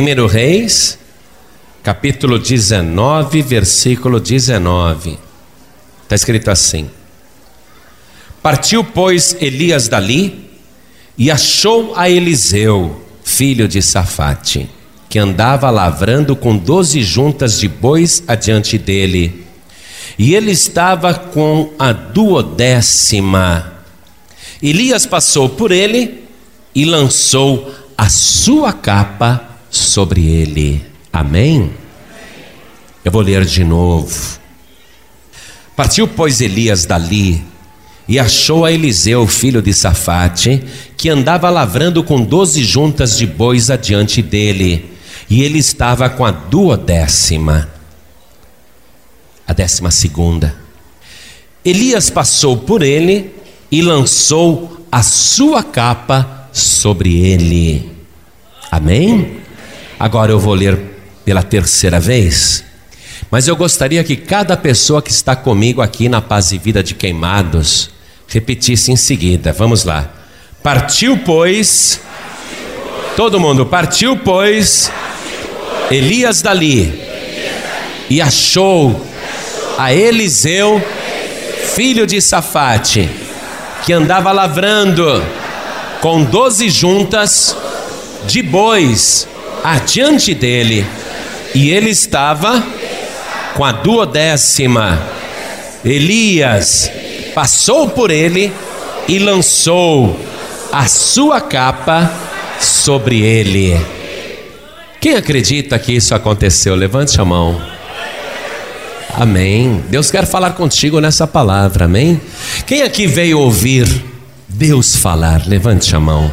1 Reis, capítulo 19, versículo 19. Está escrito assim: Partiu, pois, Elias dali e achou a Eliseu, filho de Safate, que andava lavrando com doze juntas de bois adiante dele. E ele estava com a duodécima. Elias passou por ele e lançou a sua capa sobre ele. Amém? Eu vou ler de novo. Partiu, pois, Elias dali e achou a Eliseu, filho de Safate, que andava lavrando com doze juntas de bois adiante dele, e ele estava com a duodécima, a décima segunda. Elias passou por ele e lançou a sua capa sobre ele. Amém? Agora eu vou ler pela terceira vez. Mas eu gostaria que cada pessoa que está comigo aqui na Paz e Vida de Queimados repetisse em seguida. Vamos lá. Partiu, pois. Todo mundo, partiu, pois. Elias dali. E achou a Eliseu, filho de Safate, que andava lavrando com doze juntas de bois adiante dele, e ele estava com a duodécima. Elias passou por ele e lançou a sua capa sobre ele. Quem acredita que isso aconteceu? Levante a mão. Amém. Deus quer falar contigo nessa palavra, amém? Quem aqui veio ouvir Deus falar? Levante a mão.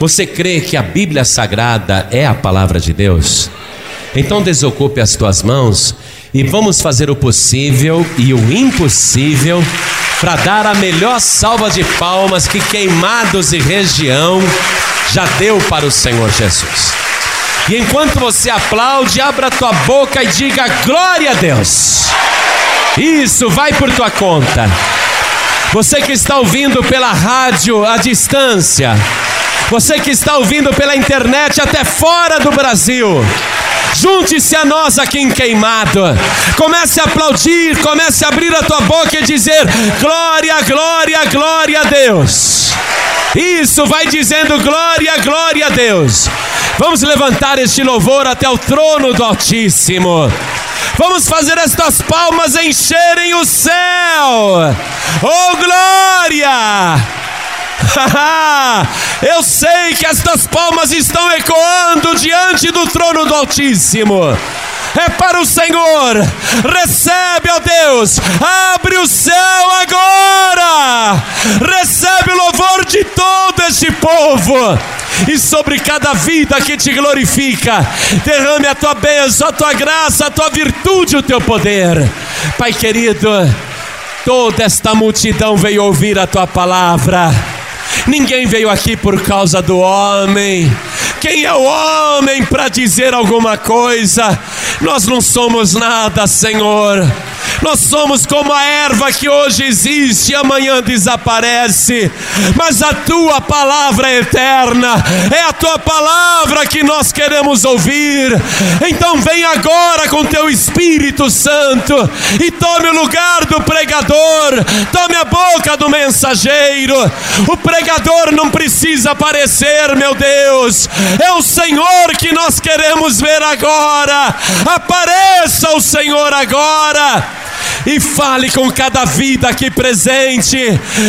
Você crê que a Bíblia Sagrada é a palavra de Deus? Então desocupe as tuas mãos e vamos fazer o possível e o impossível para dar a melhor salva de palmas que queimados e região já deu para o Senhor Jesus. E enquanto você aplaude, abra tua boca e diga glória a Deus. Isso, vai por tua conta. Você que está ouvindo pela rádio à distância, você que está ouvindo pela internet até fora do Brasil, junte-se a nós aqui em Queimado. Comece a aplaudir, comece a abrir a tua boca e dizer: glória, glória, glória a Deus. Isso, vai dizendo glória, glória a Deus. Vamos levantar este louvor até o trono do Altíssimo. Vamos fazer estas palmas encherem o céu. Oh glória! Eu sei que estas palmas estão ecoando diante do trono do Altíssimo. É para o Senhor. Recebe, ó Deus. Abre o céu agora. Recebe o louvor de todo este povo e sobre cada vida que te glorifica. Derrame a tua bênção, a tua graça, a tua virtude, o teu poder. Pai querido, toda esta multidão veio ouvir a tua palavra Ninguém veio aqui por causa do homem. Quem é o homem para dizer alguma coisa? Nós não somos nada, Senhor. Nós somos como a erva que hoje existe e amanhã desaparece, mas a tua palavra é eterna, é a tua palavra que nós queremos ouvir. Então vem agora com teu Espírito Santo e tome o lugar do pregador, tome a boca do mensageiro. O pregador não precisa aparecer, meu Deus, é o Senhor que nós queremos ver agora. Apareça o Senhor agora e fale com cada vida aqui presente,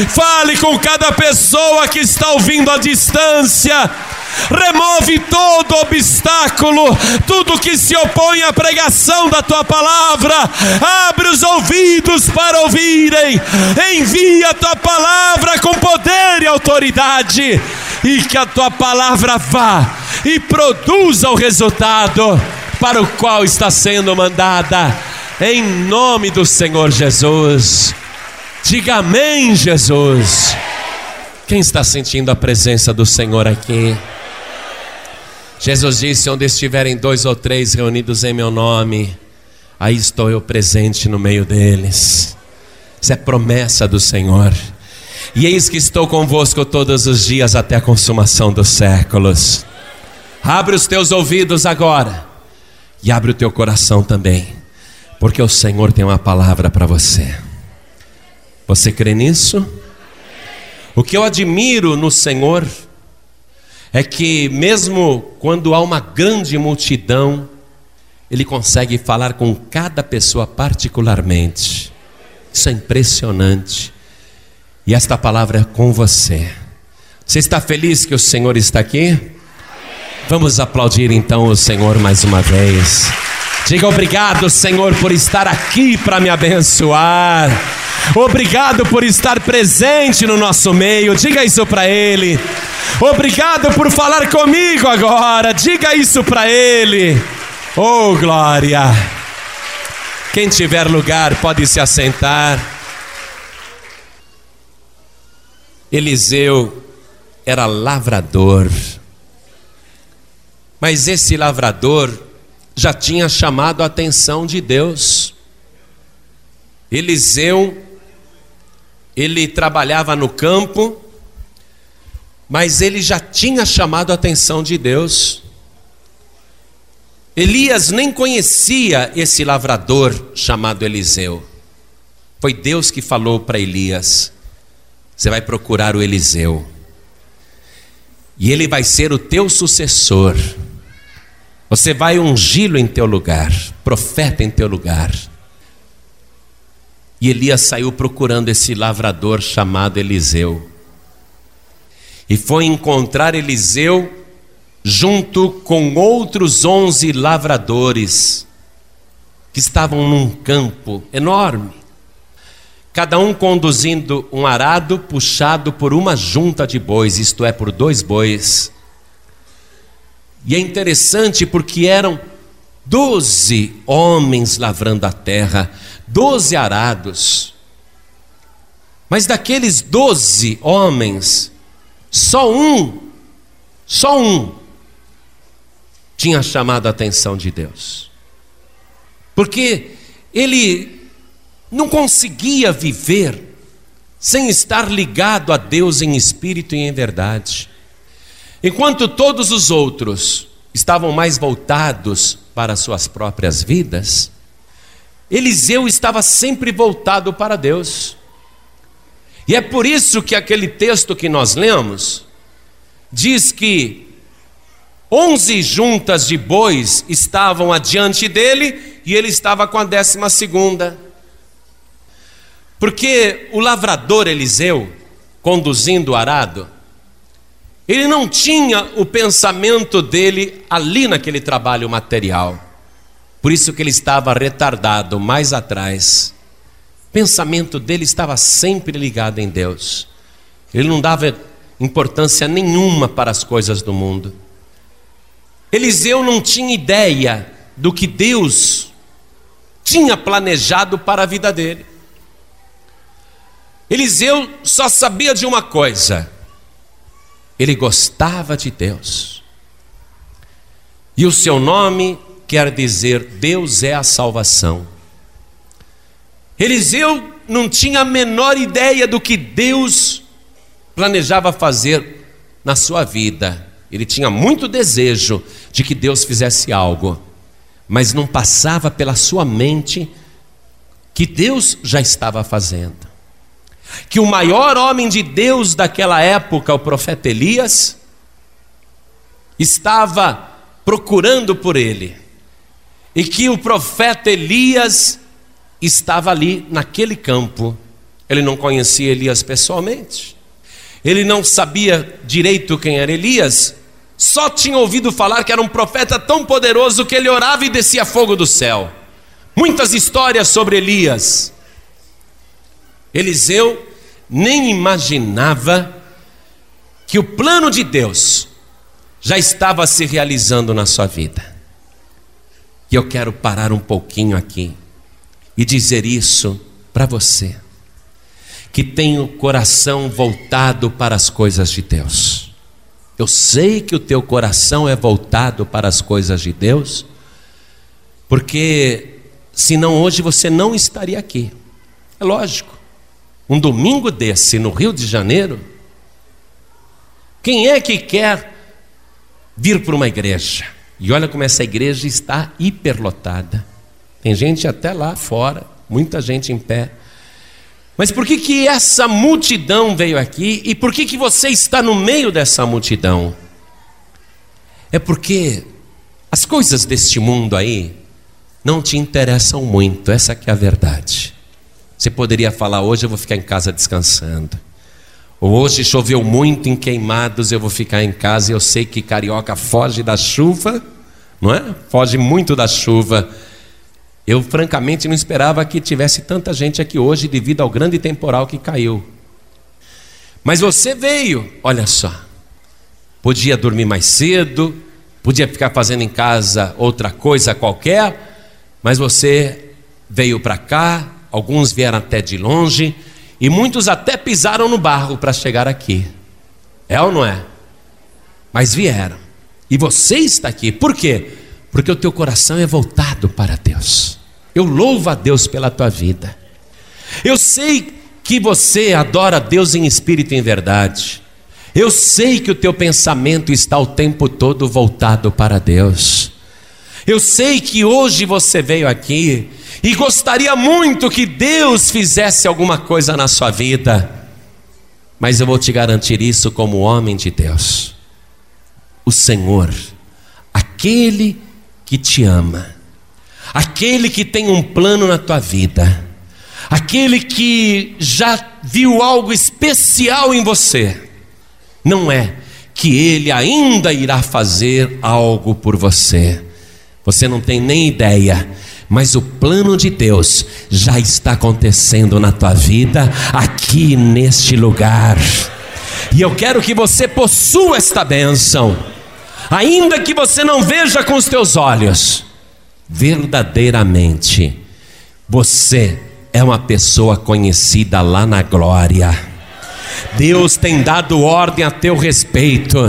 fale com cada pessoa que está ouvindo à distância. Remove todo obstáculo, tudo que se opõe à pregação da tua palavra. Abre os ouvidos para ouvirem. Envia a tua palavra com poder e autoridade. E que a tua palavra vá e produza o resultado para o qual está sendo mandada em nome do Senhor Jesus. Diga amém, Jesus. Quem está sentindo a presença do Senhor aqui? Jesus disse: Onde estiverem dois ou três reunidos em meu nome, aí estou eu presente no meio deles. Isso é promessa do Senhor. E eis que estou convosco todos os dias até a consumação dos séculos. Abre os teus ouvidos agora e abre o teu coração também, porque o Senhor tem uma palavra para você. Você crê nisso? O que eu admiro no Senhor é que, mesmo quando há uma grande multidão, Ele consegue falar com cada pessoa particularmente. Isso é impressionante. E esta palavra é com você. Você está feliz que o Senhor está aqui? Vamos aplaudir então o Senhor mais uma vez. Diga obrigado, Senhor, por estar aqui para me abençoar. Obrigado por estar presente no nosso meio. Diga isso para Ele. Obrigado por falar comigo agora. Diga isso para Ele. Oh, glória. Quem tiver lugar pode se assentar. Eliseu era lavrador. Mas esse lavrador já tinha chamado a atenção de Deus. Eliseu, ele trabalhava no campo, mas ele já tinha chamado a atenção de Deus. Elias nem conhecia esse lavrador chamado Eliseu. Foi Deus que falou para Elias: Você vai procurar o Eliseu, e ele vai ser o teu sucessor. Você vai ungí-lo em teu lugar, profeta em teu lugar. E Elias saiu procurando esse lavrador chamado Eliseu. E foi encontrar Eliseu junto com outros onze lavradores que estavam num campo enorme, cada um conduzindo um arado puxado por uma junta de bois, isto é, por dois bois. E é interessante porque eram doze homens lavrando a terra, doze arados. Mas daqueles doze homens, só um, só um, tinha chamado a atenção de Deus. Porque ele não conseguia viver sem estar ligado a Deus em espírito e em verdade. Enquanto todos os outros estavam mais voltados para suas próprias vidas, Eliseu estava sempre voltado para Deus. E é por isso que aquele texto que nós lemos diz que onze juntas de bois estavam adiante dele e ele estava com a décima segunda. Porque o lavrador Eliseu, conduzindo o arado, ele não tinha o pensamento dele ali naquele trabalho material. Por isso que ele estava retardado mais atrás. O pensamento dele estava sempre ligado em Deus. Ele não dava importância nenhuma para as coisas do mundo. Eliseu não tinha ideia do que Deus tinha planejado para a vida dele. Eliseu só sabia de uma coisa: ele gostava de Deus. E o seu nome quer dizer Deus é a salvação. Eliseu não tinha a menor ideia do que Deus planejava fazer na sua vida. Ele tinha muito desejo de que Deus fizesse algo, mas não passava pela sua mente que Deus já estava fazendo que o maior homem de Deus daquela época, o profeta Elias, estava procurando por ele, e que o profeta Elias estava ali naquele campo. Ele não conhecia Elias pessoalmente, ele não sabia direito quem era Elias, só tinha ouvido falar que era um profeta tão poderoso que ele orava e descia fogo do céu. Muitas histórias sobre Elias. Eliseu nem imaginava que o plano de Deus já estava se realizando na sua vida. E eu quero parar um pouquinho aqui e dizer isso para você, que tem o coração voltado para as coisas de Deus. Eu sei que o teu coração é voltado para as coisas de Deus, porque senão hoje você não estaria aqui. É lógico um domingo desse no Rio de Janeiro, quem é que quer vir para uma igreja. E olha como essa igreja está hiperlotada. Tem gente até lá fora, muita gente em pé. Mas por que, que essa multidão veio aqui e por que, que você está no meio dessa multidão? É porque as coisas deste mundo aí não te interessam muito, essa que é a verdade. Você poderia falar, hoje eu vou ficar em casa descansando. Ou hoje choveu muito em queimados, eu vou ficar em casa eu sei que carioca foge da chuva, não é? Foge muito da chuva. Eu francamente não esperava que tivesse tanta gente aqui hoje devido ao grande temporal que caiu. Mas você veio, olha só. Podia dormir mais cedo, podia ficar fazendo em casa outra coisa qualquer, mas você veio para cá, alguns vieram até de longe, e muitos até pisaram no barro para chegar aqui. É ou não é? Mas vieram. E você está aqui. Por quê? Porque o teu coração é voltado para Deus. Eu louvo a Deus pela tua vida. Eu sei que você adora Deus em espírito e em verdade. Eu sei que o teu pensamento está o tempo todo voltado para Deus. Eu sei que hoje você veio aqui e gostaria muito que Deus fizesse alguma coisa na sua vida, mas eu vou te garantir isso como homem de Deus. O Senhor, aquele que te ama, aquele que tem um plano na tua vida, aquele que já viu algo especial em você, não é que ele ainda irá fazer algo por você. Você não tem nem ideia mas o plano de Deus já está acontecendo na tua vida, aqui neste lugar. E eu quero que você possua esta bênção, ainda que você não veja com os teus olhos, verdadeiramente, você é uma pessoa conhecida lá na glória. Deus tem dado ordem a teu respeito,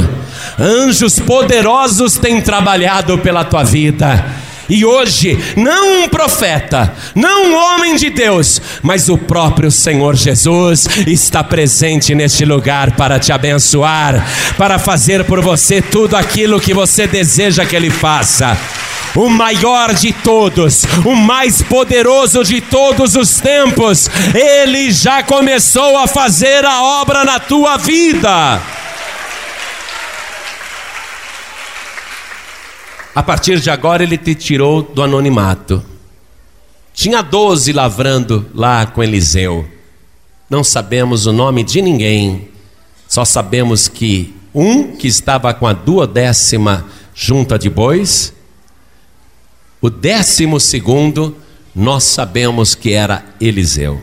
anjos poderosos têm trabalhado pela tua vida e hoje, não um profeta, não um homem de Deus, mas o próprio Senhor Jesus está presente neste lugar para te abençoar, para fazer por você tudo aquilo que você deseja que Ele faça o maior de todos, o mais poderoso de todos os tempos, ele já começou a fazer a obra na tua vida. A partir de agora ele te tirou do anonimato. Tinha doze lavrando lá com Eliseu. Não sabemos o nome de ninguém, só sabemos que um que estava com a duodécima junta de bois, o décimo segundo, nós sabemos que era Eliseu.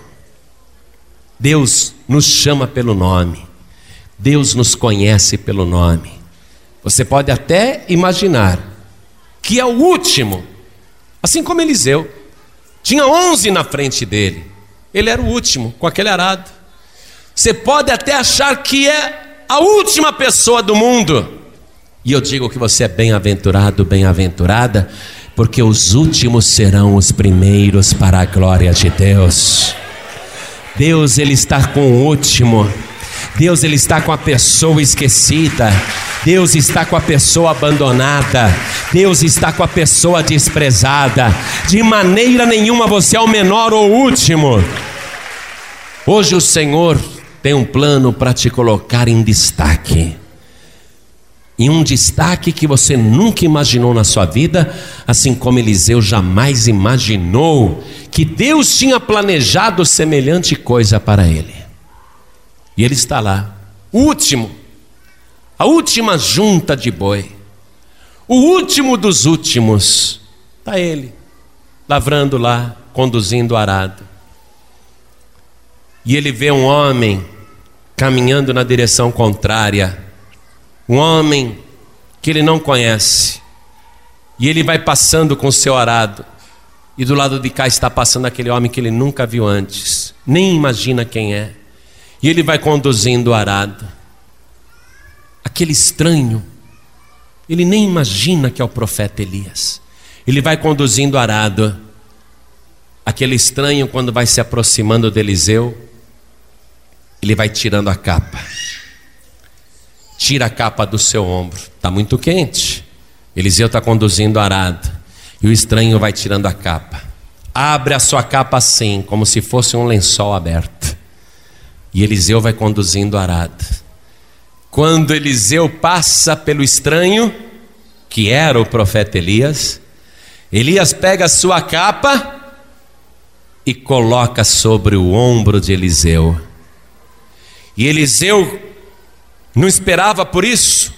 Deus nos chama pelo nome, Deus nos conhece pelo nome. Você pode até imaginar que é o último, assim como Eliseu. Tinha onze na frente dele, ele era o último, com aquele arado. Você pode até achar que é a última pessoa do mundo, e eu digo que você é bem-aventurado, bem-aventurada, porque os últimos serão os primeiros para a glória de Deus. Deus, Ele está com o último. Deus ele está com a pessoa esquecida. Deus está com a pessoa abandonada. Deus está com a pessoa desprezada. De maneira nenhuma você é o menor ou o último. Hoje o Senhor tem um plano para te colocar em destaque. Em um destaque que você nunca imaginou na sua vida, assim como Eliseu jamais imaginou que Deus tinha planejado semelhante coisa para ele. E ele está lá, o último, a última junta de boi, o último dos últimos, está ele, lavrando lá, conduzindo o arado. E ele vê um homem caminhando na direção contrária, um homem que ele não conhece, e ele vai passando com o seu arado, e do lado de cá está passando aquele homem que ele nunca viu antes, nem imagina quem é. E ele vai conduzindo o arado. Aquele estranho, ele nem imagina que é o profeta Elias. Ele vai conduzindo o arado. Aquele estranho, quando vai se aproximando de Eliseu, ele vai tirando a capa. tira a capa do seu ombro. Está muito quente. Eliseu está conduzindo o arado. E o estranho vai tirando a capa. Abre a sua capa assim, como se fosse um lençol aberto. E Eliseu vai conduzindo o arado. Quando Eliseu passa pelo estranho, que era o profeta Elias, Elias pega a sua capa e coloca sobre o ombro de Eliseu. E Eliseu não esperava por isso,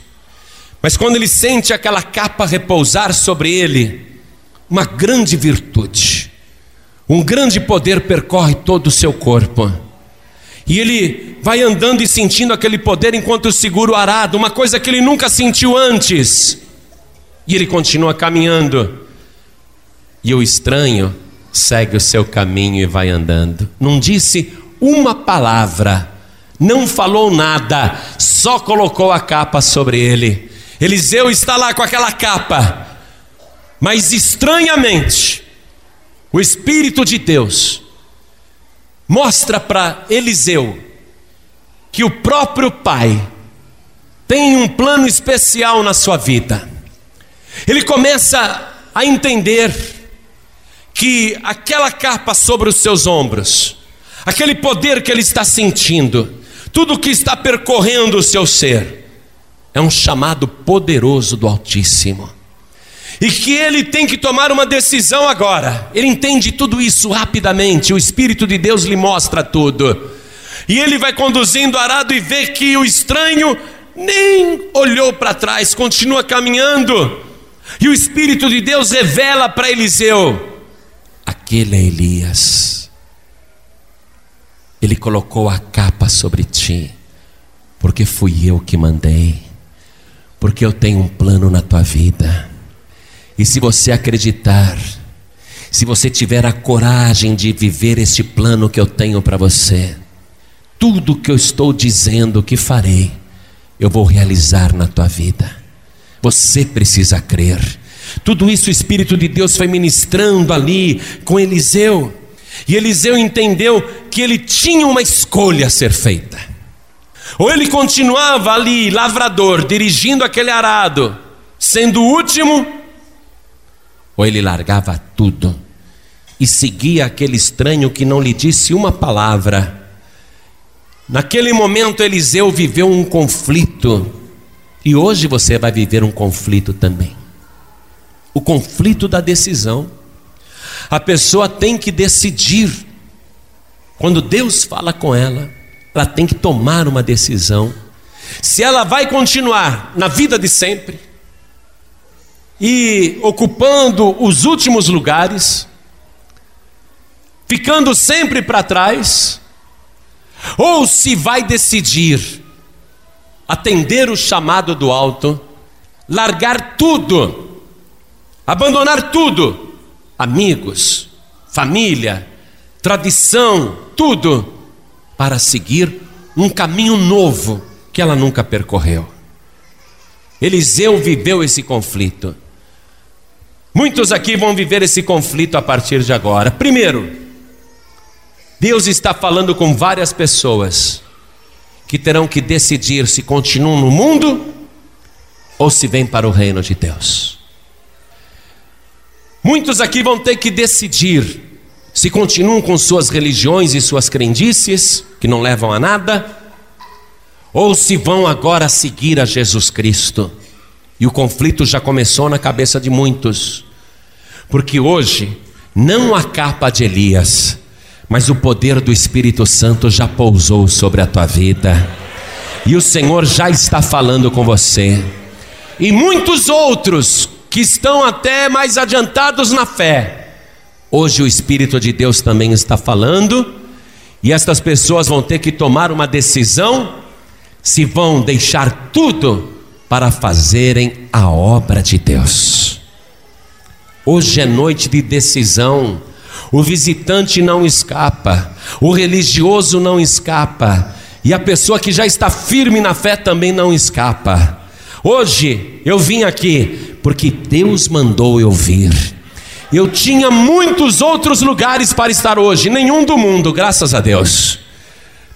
mas quando ele sente aquela capa repousar sobre ele, uma grande virtude, um grande poder percorre todo o seu corpo. E ele vai andando e sentindo aquele poder enquanto segura o arado, uma coisa que ele nunca sentiu antes. E ele continua caminhando. E o estranho segue o seu caminho e vai andando. Não disse uma palavra, não falou nada, só colocou a capa sobre ele. Eliseu está lá com aquela capa, mas estranhamente, o Espírito de Deus mostra para Eliseu que o próprio Pai tem um plano especial na sua vida. Ele começa a entender que aquela capa sobre os seus ombros, aquele poder que ele está sentindo, tudo que está percorrendo o seu ser, é um chamado poderoso do Altíssimo. E que ele tem que tomar uma decisão agora. Ele entende tudo isso rapidamente, o Espírito de Deus lhe mostra tudo. E ele vai conduzindo o arado e vê que o estranho nem olhou para trás, continua caminhando. E o Espírito de Deus revela para Eliseu: aquele é Elias. Ele colocou a capa sobre ti, porque fui eu que mandei, porque eu tenho um plano na tua vida. E se você acreditar, se você tiver a coragem de viver este plano que eu tenho para você, tudo que eu estou dizendo que farei, eu vou realizar na tua vida. Você precisa crer. Tudo isso o Espírito de Deus foi ministrando ali com Eliseu. E Eliseu entendeu que ele tinha uma escolha a ser feita. Ou ele continuava ali, lavrador, dirigindo aquele arado, sendo o último, ou ele largava tudo e seguia aquele estranho que não lhe disse uma palavra. Naquele momento, Eliseu viveu um conflito, e hoje você vai viver um conflito também o conflito da decisão. A pessoa tem que decidir. Quando Deus fala com ela, ela tem que tomar uma decisão. Se ela vai continuar na vida de sempre e ocupando os últimos lugares, ficando sempre para trás, ou se vai decidir atender o chamado do alto, largar tudo Abandonar tudo: amigos, família, tradição, tudo, para seguir um caminho novo que ela nunca percorreu. Eliseu viveu esse conflito. Muitos aqui vão viver esse conflito a partir de agora. Primeiro, Deus está falando com várias pessoas que terão que decidir se continuam no mundo ou se vêm para o reino de Deus. Muitos aqui vão ter que decidir se continuam com suas religiões e suas crendices, que não levam a nada, ou se vão agora seguir a Jesus Cristo. E o conflito já começou na cabeça de muitos, porque hoje não a capa de Elias, mas o poder do Espírito Santo já pousou sobre a tua vida, e o Senhor já está falando com você, e muitos outros que estão até mais adiantados na fé. Hoje o Espírito de Deus também está falando, e estas pessoas vão ter que tomar uma decisão se vão deixar tudo para fazerem a obra de Deus. Hoje é noite de decisão. O visitante não escapa, o religioso não escapa, e a pessoa que já está firme na fé também não escapa. Hoje eu vim aqui porque Deus mandou eu vir. Eu tinha muitos outros lugares para estar hoje, nenhum do mundo, graças a Deus.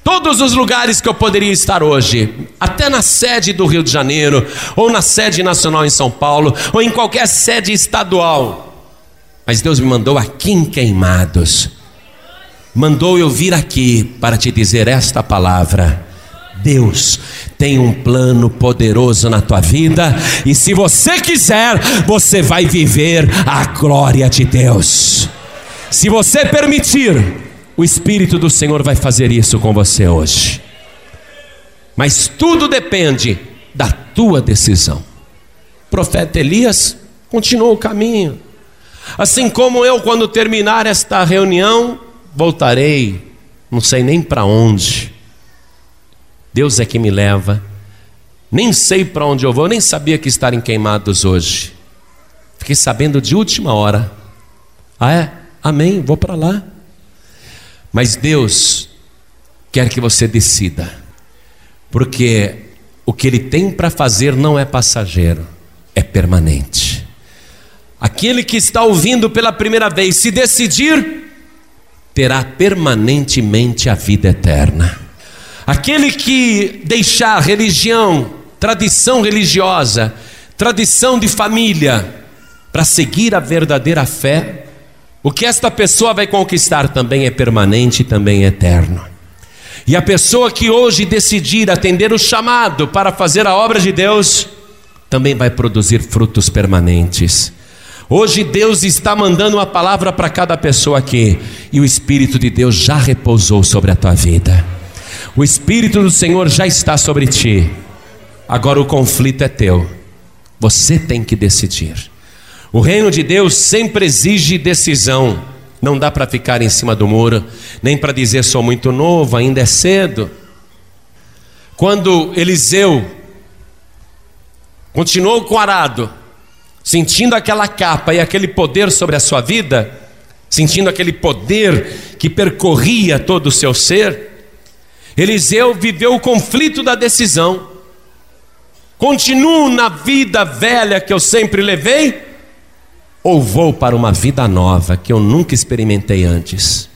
Todos os lugares que eu poderia estar hoje, até na sede do Rio de Janeiro, ou na sede nacional em São Paulo, ou em qualquer sede estadual. Mas Deus me mandou aqui em Queimados, mandou eu vir aqui para te dizer esta palavra. Deus tem um plano poderoso na tua vida, e se você quiser, você vai viver a glória de Deus. Se você permitir, o Espírito do Senhor vai fazer isso com você hoje. Mas tudo depende da tua decisão. O profeta Elias continuou o caminho. Assim como eu, quando terminar esta reunião, voltarei, não sei nem para onde. Deus é que me leva. Nem sei para onde eu vou, nem sabia que estarem queimados hoje. Fiquei sabendo de última hora. Ah, é? Amém, vou para lá. Mas Deus quer que você decida, porque o que Ele tem para fazer não é passageiro, é permanente. Aquele que está ouvindo pela primeira vez, se decidir, terá permanentemente a vida eterna. Aquele que deixar religião, tradição religiosa, tradição de família, para seguir a verdadeira fé, o que esta pessoa vai conquistar também é permanente e também é eterno. E a pessoa que hoje decidir atender o chamado para fazer a obra de Deus, também vai produzir frutos permanentes. Hoje Deus está mandando uma palavra para cada pessoa aqui, e o Espírito de Deus já repousou sobre a tua vida. O Espírito do Senhor já está sobre ti. Agora o conflito é teu. Você tem que decidir. O reino de Deus sempre exige decisão. Não dá para ficar em cima do muro, nem para dizer sou muito novo, ainda é cedo. Quando Eliseu continuou com arado, sentindo aquela capa e aquele poder sobre a sua vida, sentindo aquele poder que percorria todo o seu ser, Eliseu viveu o conflito da decisão. Continuo na vida velha que eu sempre levei, ou vou para uma vida nova que eu nunca experimentei antes?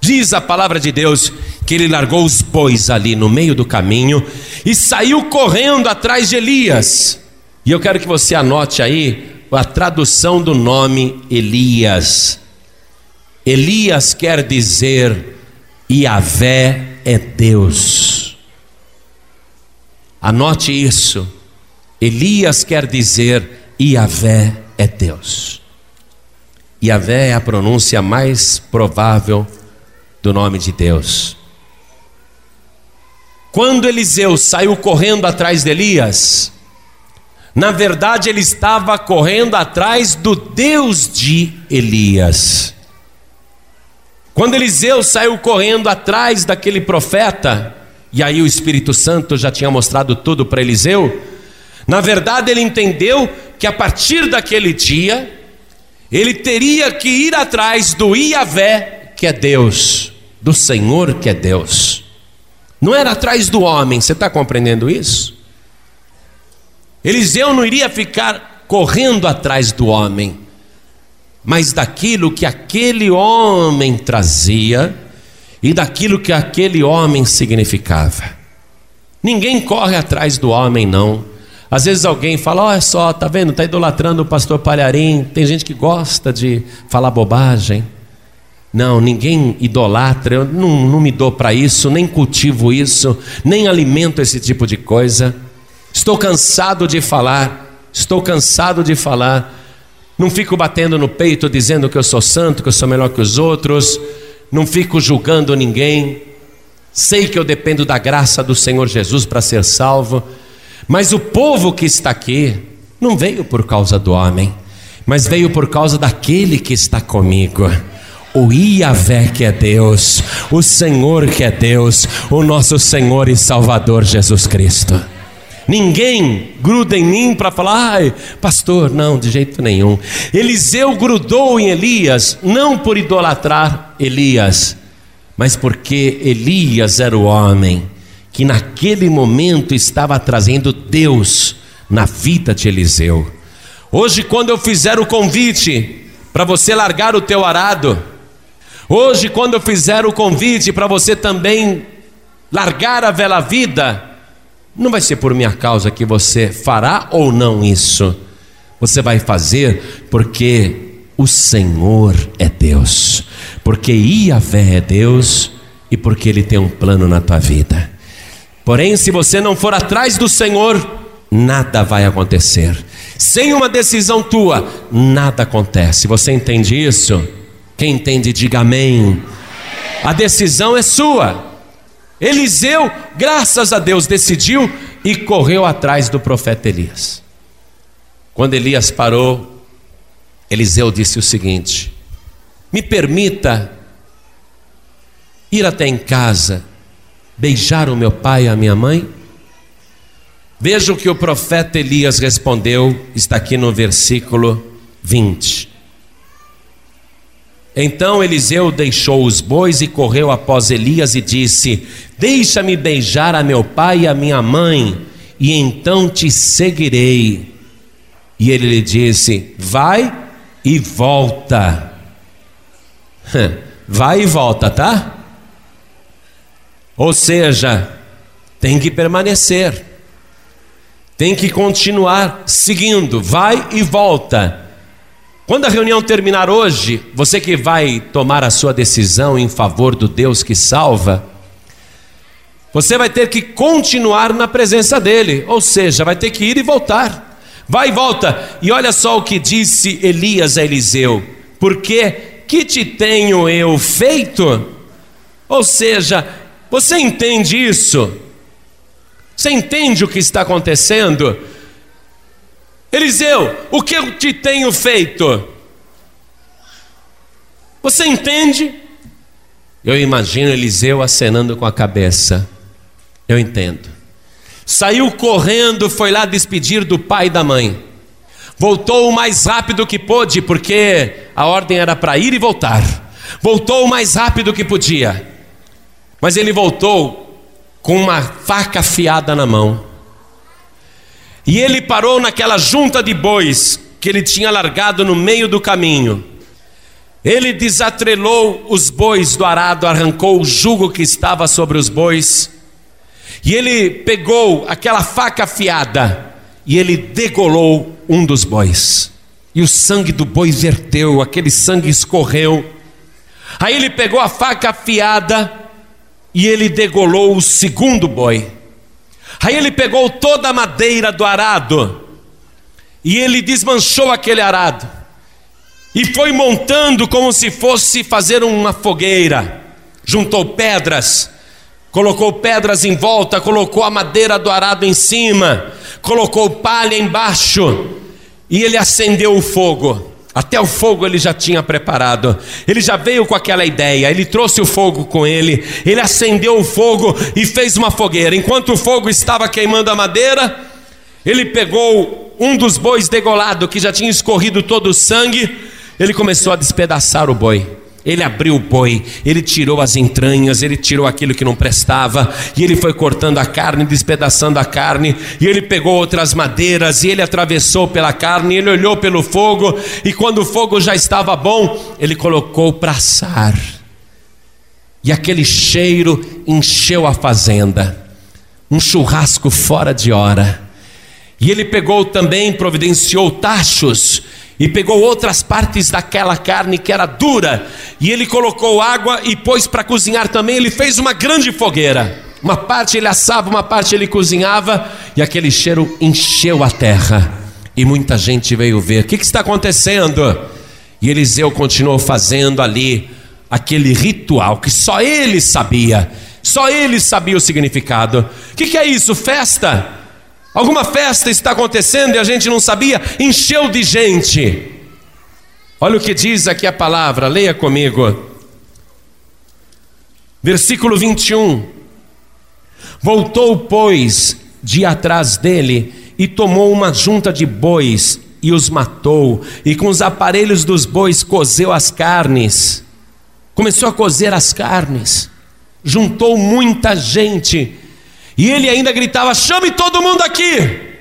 Diz a palavra de Deus que ele largou os bois ali no meio do caminho e saiu correndo atrás de Elias. E eu quero que você anote aí a tradução do nome Elias. Elias quer dizer Yahvé é Deus. Anote isso. Elias quer dizer Yahvé é Deus. Yahvé é a pronúncia mais provável do nome de Deus. Quando Eliseu saiu correndo atrás de Elias, na verdade ele estava correndo atrás do Deus de Elias. Quando Eliseu saiu correndo atrás daquele profeta, e aí o Espírito Santo já tinha mostrado tudo para Eliseu, na verdade ele entendeu que a partir daquele dia, ele teria que ir atrás do Iavé, que é Deus, do Senhor, que é Deus. Não era atrás do homem, você está compreendendo isso? Eliseu não iria ficar correndo atrás do homem, mas daquilo que aquele homem trazia e daquilo que aquele homem significava. Ninguém corre atrás do homem, não. Às vezes alguém fala, olha só, tá vendo, tá idolatrando o pastor Palharim. Tem gente que gosta de falar bobagem. Não, ninguém idolatra, eu não, não me dou para isso, nem cultivo isso, nem alimento esse tipo de coisa. Estou cansado de falar, estou cansado de falar. Não fico batendo no peito dizendo que eu sou santo, que eu sou melhor que os outros. Não fico julgando ninguém. Sei que eu dependo da graça do Senhor Jesus para ser salvo. Mas o povo que está aqui não veio por causa do homem, mas veio por causa daquele que está comigo. O Iavé que é Deus, o Senhor que é Deus, o nosso Senhor e Salvador Jesus Cristo. Ninguém gruda em mim para falar, ai, pastor, não, de jeito nenhum. Eliseu grudou em Elias, não por idolatrar Elias, mas porque Elias era o homem que naquele momento estava trazendo Deus na vida de Eliseu. Hoje, quando eu fizer o convite para você largar o teu arado, hoje, quando eu fizer o convite para você também largar a vela vida, não vai ser por minha causa que você fará ou não isso. Você vai fazer porque o Senhor é Deus, porque Iavé é Deus e porque Ele tem um plano na tua vida. Porém, se você não for atrás do Senhor, nada vai acontecer. Sem uma decisão tua, nada acontece. Você entende isso? Quem entende, diga amém. A decisão é sua. Eliseu, graças a Deus, decidiu e correu atrás do profeta Elias. Quando Elias parou, Eliseu disse o seguinte: Me permita ir até em casa, beijar o meu pai e a minha mãe? Veja o que o profeta Elias respondeu, está aqui no versículo 20. Então Eliseu deixou os bois e correu após Elias e disse: Deixa-me beijar a meu pai e a minha mãe, e então te seguirei. E ele lhe disse: Vai e volta. Vai e volta, tá? Ou seja, tem que permanecer, tem que continuar seguindo, vai e volta. Quando a reunião terminar hoje, você que vai tomar a sua decisão em favor do Deus que salva, você vai ter que continuar na presença dele, ou seja, vai ter que ir e voltar. Vai e volta. E olha só o que disse Elias a Eliseu: Porque que te tenho eu feito? Ou seja, você entende isso? Você entende o que está acontecendo? Eliseu, o que eu te tenho feito? Você entende? Eu imagino Eliseu acenando com a cabeça. Eu entendo. Saiu correndo, foi lá despedir do pai e da mãe. Voltou o mais rápido que pôde, porque a ordem era para ir e voltar. Voltou o mais rápido que podia. Mas ele voltou com uma faca afiada na mão. E ele parou naquela junta de bois que ele tinha largado no meio do caminho. Ele desatrelou os bois do arado, arrancou o jugo que estava sobre os bois, e ele pegou aquela faca afiada e ele degolou um dos bois. E o sangue do boi verteu, aquele sangue escorreu. Aí ele pegou a faca afiada e ele degolou o segundo boi. Aí ele pegou toda a madeira do arado e ele desmanchou aquele arado e foi montando como se fosse fazer uma fogueira. Juntou pedras, colocou pedras em volta, colocou a madeira do arado em cima, colocou palha embaixo e ele acendeu o fogo. Até o fogo ele já tinha preparado. Ele já veio com aquela ideia. Ele trouxe o fogo com ele. Ele acendeu o fogo e fez uma fogueira. Enquanto o fogo estava queimando a madeira, ele pegou um dos bois degolado que já tinha escorrido todo o sangue. Ele começou a despedaçar o boi. Ele abriu o boi, ele tirou as entranhas, ele tirou aquilo que não prestava, e ele foi cortando a carne, despedaçando a carne, e ele pegou outras madeiras, e ele atravessou pela carne, ele olhou pelo fogo, e quando o fogo já estava bom, ele colocou para assar. E aquele cheiro encheu a fazenda, um churrasco fora de hora. E ele pegou também, providenciou tachos, e pegou outras partes daquela carne que era dura, e ele colocou água e pôs para cozinhar também. Ele fez uma grande fogueira. Uma parte ele assava, uma parte ele cozinhava, e aquele cheiro encheu a terra. E muita gente veio ver: o que, que está acontecendo? E Eliseu continuou fazendo ali aquele ritual que só ele sabia, só ele sabia o significado. O que, que é isso? Festa? Alguma festa está acontecendo e a gente não sabia, encheu de gente. Olha o que diz aqui a palavra, leia comigo. Versículo 21. Voltou, pois, de atrás dele e tomou uma junta de bois e os matou, e com os aparelhos dos bois cozeu as carnes. Começou a cozer as carnes, juntou muita gente e ele ainda gritava: chame todo mundo aqui,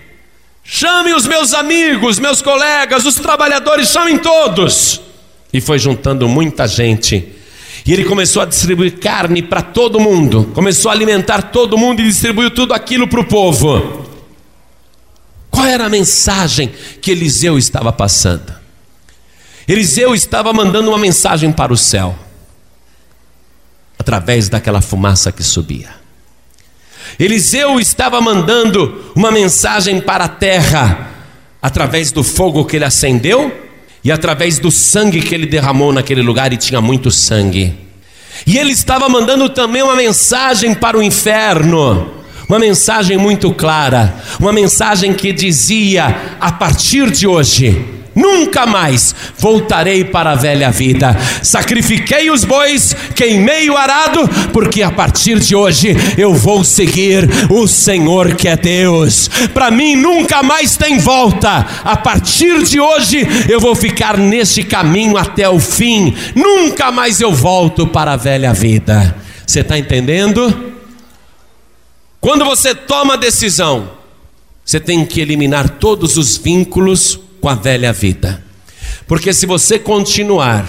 chame os meus amigos, meus colegas, os trabalhadores, chamem todos. E foi juntando muita gente. E ele começou a distribuir carne para todo mundo, começou a alimentar todo mundo e distribuiu tudo aquilo para o povo. Qual era a mensagem que Eliseu estava passando? Eliseu estava mandando uma mensagem para o céu, através daquela fumaça que subia. Eliseu estava mandando uma mensagem para a terra, através do fogo que ele acendeu e através do sangue que ele derramou naquele lugar, e tinha muito sangue. E ele estava mandando também uma mensagem para o inferno, uma mensagem muito clara, uma mensagem que dizia: a partir de hoje, Nunca mais voltarei para a velha vida. Sacrifiquei os bois, queimei o arado, porque a partir de hoje eu vou seguir o Senhor que é Deus. Para mim nunca mais tem volta. A partir de hoje eu vou ficar neste caminho até o fim. Nunca mais eu volto para a velha vida. Você está entendendo? Quando você toma a decisão, você tem que eliminar todos os vínculos com a velha vida. Porque se você continuar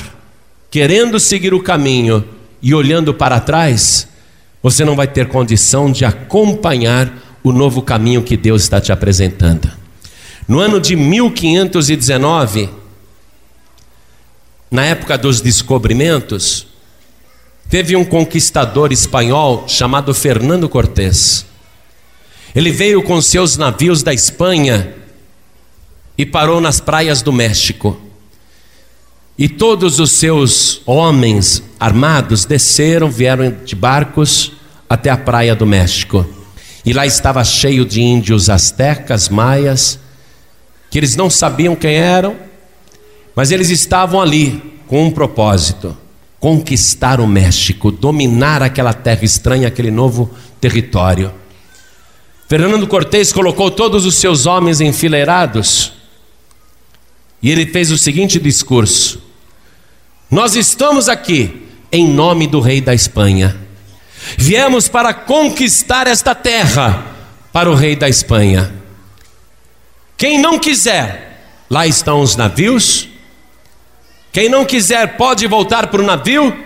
querendo seguir o caminho e olhando para trás, você não vai ter condição de acompanhar o novo caminho que Deus está te apresentando. No ano de 1519, na época dos descobrimentos, teve um conquistador espanhol chamado Fernando Cortés. Ele veio com seus navios da Espanha e parou nas praias do México. E todos os seus homens armados desceram, vieram de barcos até a praia do México. E lá estava cheio de índios astecas, maias, que eles não sabiam quem eram, mas eles estavam ali com um propósito: conquistar o México, dominar aquela terra estranha, aquele novo território. Fernando Cortés colocou todos os seus homens enfileirados e ele fez o seguinte discurso: Nós estamos aqui em nome do rei da Espanha. Viemos para conquistar esta terra para o rei da Espanha. Quem não quiser, lá estão os navios. Quem não quiser pode voltar para o navio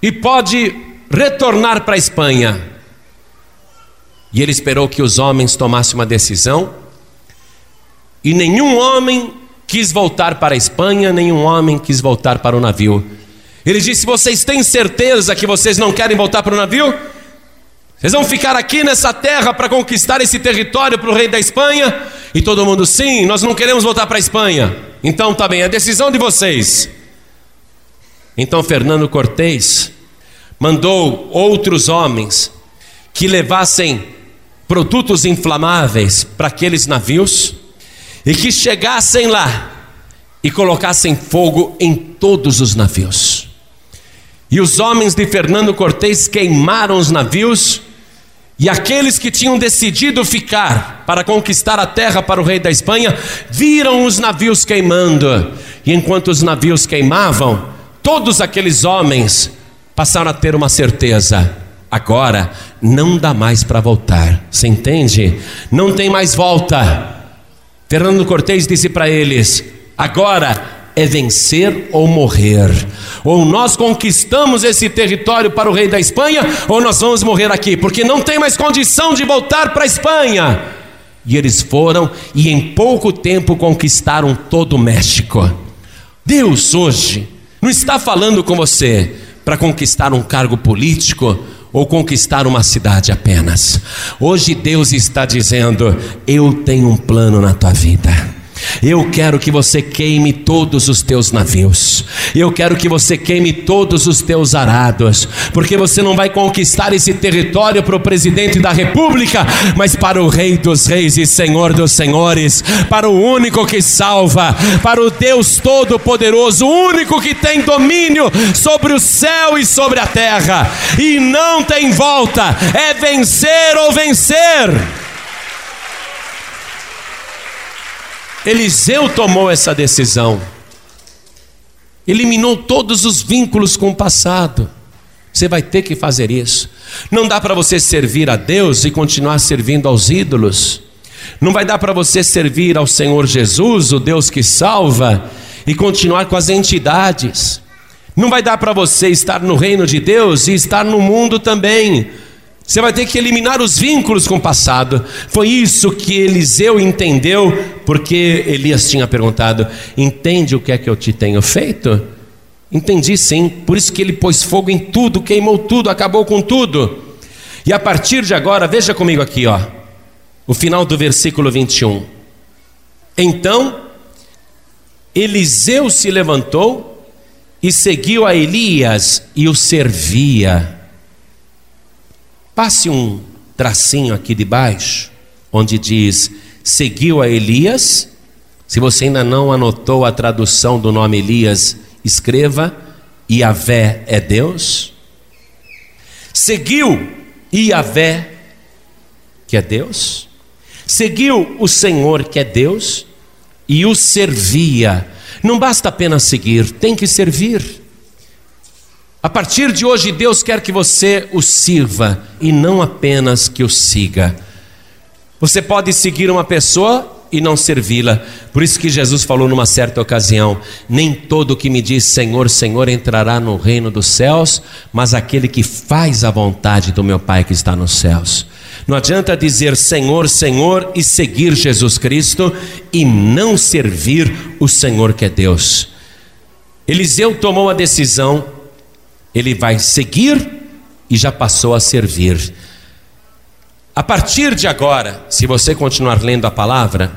e pode retornar para a Espanha. E ele esperou que os homens tomassem uma decisão, e nenhum homem quis voltar para a Espanha, nenhum homem quis voltar para o navio. Ele disse: Vocês têm certeza que vocês não querem voltar para o navio? Vocês vão ficar aqui nessa terra para conquistar esse território para o rei da Espanha? E todo mundo, sim, nós não queremos voltar para a Espanha. Então tá bem, é decisão de vocês. Então Fernando Cortés mandou outros homens que levassem produtos inflamáveis para aqueles navios e que chegassem lá e colocassem fogo em todos os navios. E os homens de Fernando Cortés queimaram os navios, e aqueles que tinham decidido ficar para conquistar a terra para o rei da Espanha, viram os navios queimando, e enquanto os navios queimavam, todos aqueles homens passaram a ter uma certeza: agora não dá mais para voltar. Você entende? Não tem mais volta. Fernando Cortés disse para eles: agora é vencer ou morrer. Ou nós conquistamos esse território para o rei da Espanha, ou nós vamos morrer aqui, porque não tem mais condição de voltar para a Espanha. E eles foram e em pouco tempo conquistaram todo o México. Deus hoje não está falando com você para conquistar um cargo político ou conquistar uma cidade apenas. Hoje Deus está dizendo: Eu tenho um plano na tua vida. Eu quero que você queime todos os teus navios. Eu quero que você queime todos os teus arados, porque você não vai conquistar esse território para o presidente da república, mas para o Rei dos Reis e Senhor dos Senhores, para o único que salva, para o Deus Todo-Poderoso, o único que tem domínio sobre o céu e sobre a terra, e não tem volta, é vencer ou vencer. Eliseu tomou essa decisão, eliminou todos os vínculos com o passado. Você vai ter que fazer isso. Não dá para você servir a Deus e continuar servindo aos ídolos. Não vai dar para você servir ao Senhor Jesus, o Deus que salva, e continuar com as entidades. Não vai dar para você estar no reino de Deus e estar no mundo também. Você vai ter que eliminar os vínculos com o passado. Foi isso que Eliseu entendeu, porque Elias tinha perguntado: Entende o que é que eu te tenho feito? Entendi sim, por isso que ele pôs fogo em tudo, queimou tudo, acabou com tudo. E a partir de agora, veja comigo aqui, ó, o final do versículo 21. Então, Eliseu se levantou e seguiu a Elias e o servia. Passe um tracinho aqui de baixo, onde diz: seguiu a Elias. Se você ainda não anotou a tradução do nome Elias, escreva: Iavé é Deus. Seguiu Iavé, que é Deus. Seguiu o Senhor, que é Deus, e o servia. Não basta apenas seguir, tem que servir. A partir de hoje, Deus quer que você o sirva e não apenas que o siga. Você pode seguir uma pessoa e não servi-la. Por isso que Jesus falou numa certa ocasião: Nem todo que me diz Senhor, Senhor entrará no reino dos céus, mas aquele que faz a vontade do meu Pai que está nos céus. Não adianta dizer Senhor, Senhor e seguir Jesus Cristo e não servir o Senhor que é Deus. Eliseu tomou a decisão ele vai seguir e já passou a servir. A partir de agora, se você continuar lendo a palavra,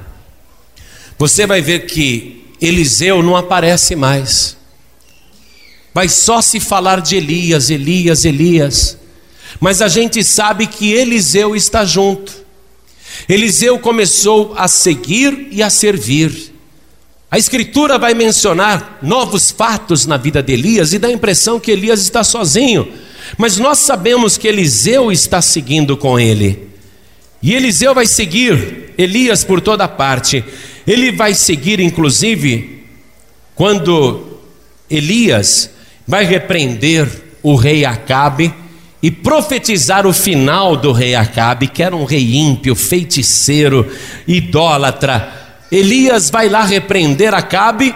você vai ver que Eliseu não aparece mais. Vai só se falar de Elias, Elias, Elias. Mas a gente sabe que Eliseu está junto. Eliseu começou a seguir e a servir. A Escritura vai mencionar novos fatos na vida de Elias e dá a impressão que Elias está sozinho, mas nós sabemos que Eliseu está seguindo com ele. E Eliseu vai seguir Elias por toda parte. Ele vai seguir, inclusive, quando Elias vai repreender o rei Acabe e profetizar o final do rei Acabe, que era um rei ímpio, feiticeiro, idólatra Elias vai lá repreender Acabe.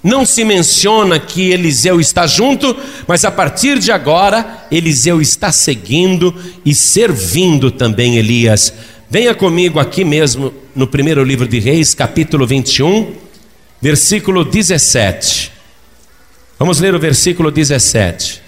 Não se menciona que Eliseu está junto, mas a partir de agora, Eliseu está seguindo e servindo também Elias. Venha comigo aqui mesmo no primeiro livro de Reis, capítulo 21, versículo 17. Vamos ler o versículo 17.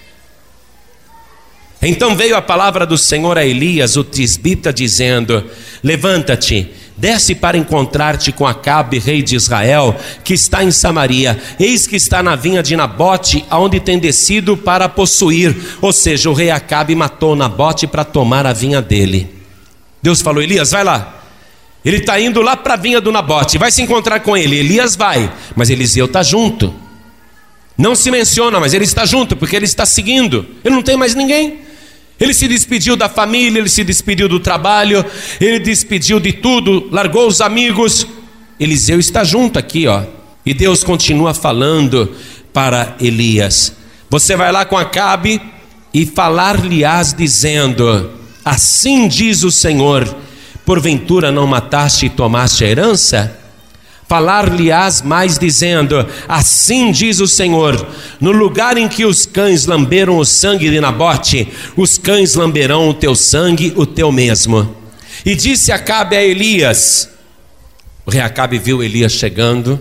Então veio a palavra do Senhor a Elias, o tisbita, dizendo: Levanta-te Desce para encontrar-te com Acabe, rei de Israel, que está em Samaria. Eis que está na vinha de Nabote, aonde tem descido para possuir. Ou seja, o rei Acabe matou Nabote para tomar a vinha dele. Deus falou: Elias, vai lá. Ele está indo lá para a vinha do Nabote, vai se encontrar com ele. Elias vai, mas Eliseu está junto. Não se menciona, mas ele está junto, porque ele está seguindo. Ele não tem mais ninguém. Ele se despediu da família, ele se despediu do trabalho, ele despediu de tudo, largou os amigos. Eliseu está junto aqui, ó. E Deus continua falando para Elias: Você vai lá com Acabe e falar-lhe-ás dizendo: Assim diz o Senhor: Porventura não mataste e tomaste a herança? Falar-lhe-ás mais dizendo: Assim diz o Senhor: No lugar em que os cães lamberam o sangue de Nabote, os cães lamberão o teu sangue, o teu mesmo. E disse Acabe a Elias: O rei Acabe viu Elias chegando,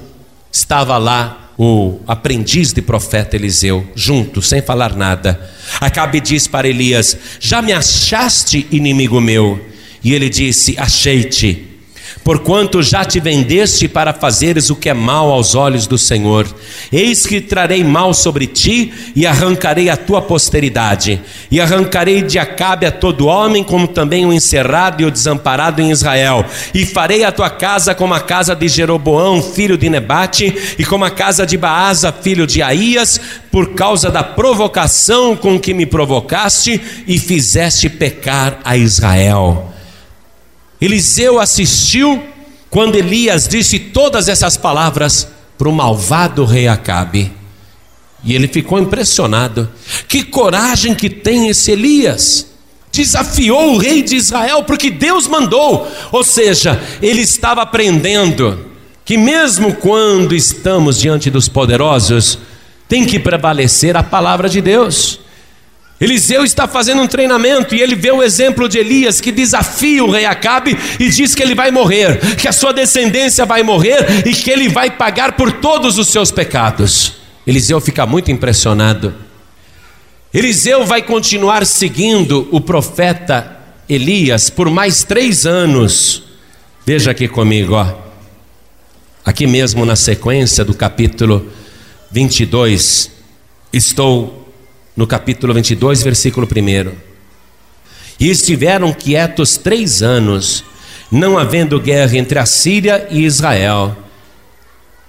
estava lá o aprendiz de profeta Eliseu, junto, sem falar nada. Acabe diz para Elias: Já me achaste inimigo meu? E ele disse: Achei-te porquanto já te vendeste para fazeres o que é mal aos olhos do Senhor. Eis que trarei mal sobre ti e arrancarei a tua posteridade, e arrancarei de Acabe a todo homem, como também o encerrado e o desamparado em Israel, e farei a tua casa como a casa de Jeroboão, filho de Nebate, e como a casa de Baasa, filho de Aías, por causa da provocação com que me provocaste e fizeste pecar a Israel. Eliseu assistiu quando Elias disse todas essas palavras para o malvado rei Acabe. E ele ficou impressionado. Que coragem que tem esse Elias! Desafiou o rei de Israel porque Deus mandou. Ou seja, ele estava aprendendo que, mesmo quando estamos diante dos poderosos, tem que prevalecer a palavra de Deus. Eliseu está fazendo um treinamento e ele vê o exemplo de Elias que desafia o rei Acabe e diz que ele vai morrer, que a sua descendência vai morrer e que ele vai pagar por todos os seus pecados. Eliseu fica muito impressionado. Eliseu vai continuar seguindo o profeta Elias por mais três anos. Veja aqui comigo, ó. Aqui mesmo na sequência do capítulo 22, estou no capítulo 22, versículo 1. E estiveram quietos três anos, não havendo guerra entre a Síria e Israel.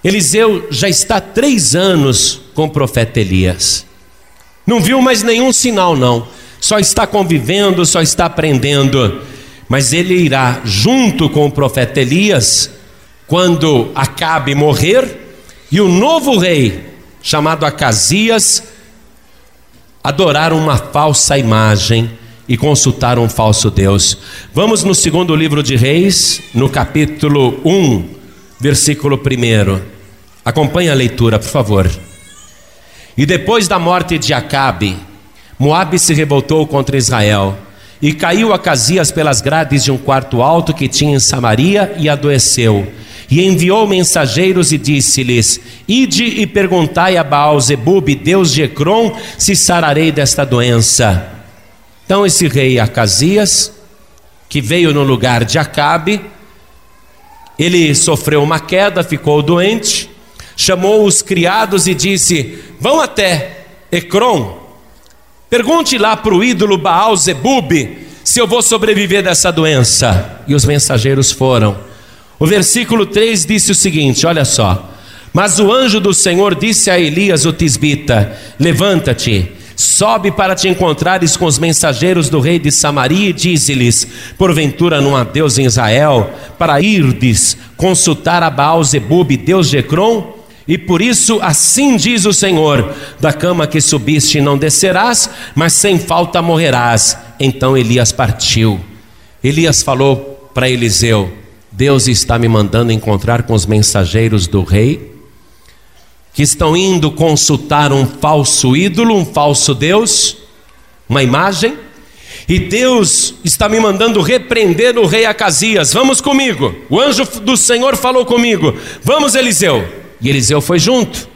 Eliseu já está três anos com o profeta Elias. Não viu mais nenhum sinal, não. Só está convivendo, só está aprendendo. Mas ele irá junto com o profeta Elias quando Acabe morrer e o novo rei, chamado Acasias, adoraram uma falsa imagem e consultaram um falso Deus. Vamos no segundo livro de Reis, no capítulo 1, versículo 1. Acompanhe a leitura, por favor. E depois da morte de Acabe, Moabe se revoltou contra Israel e caiu a Casias pelas grades de um quarto alto que tinha em Samaria e adoeceu. E enviou mensageiros e disse-lhes: Ide e perguntai a Baal Zebub, Deus de Ecrom, se sararei desta doença. Então esse rei Acasias, que veio no lugar de Acabe, ele sofreu uma queda, ficou doente, chamou os criados e disse: Vão até Ecrom, pergunte lá para o ídolo Baal Zebub se eu vou sobreviver dessa doença. E os mensageiros foram. O versículo 3 disse o seguinte: olha só. Mas o anjo do Senhor disse a Elias, o tisbita: Levanta-te, sobe para te encontrares com os mensageiros do rei de Samaria e dize-lhes: Porventura não há Deus em Israel, para irdes consultar a Baal Zebub, Deus de Ecrom? E por isso, assim diz o Senhor: Da cama que subiste não descerás, mas sem falta morrerás. Então Elias partiu. Elias falou para Eliseu: Deus está me mandando encontrar com os mensageiros do rei, que estão indo consultar um falso ídolo, um falso Deus, uma imagem, e Deus está me mandando repreender o rei Acasias. Vamos comigo. O anjo do Senhor falou comigo. Vamos, Eliseu. E Eliseu foi junto.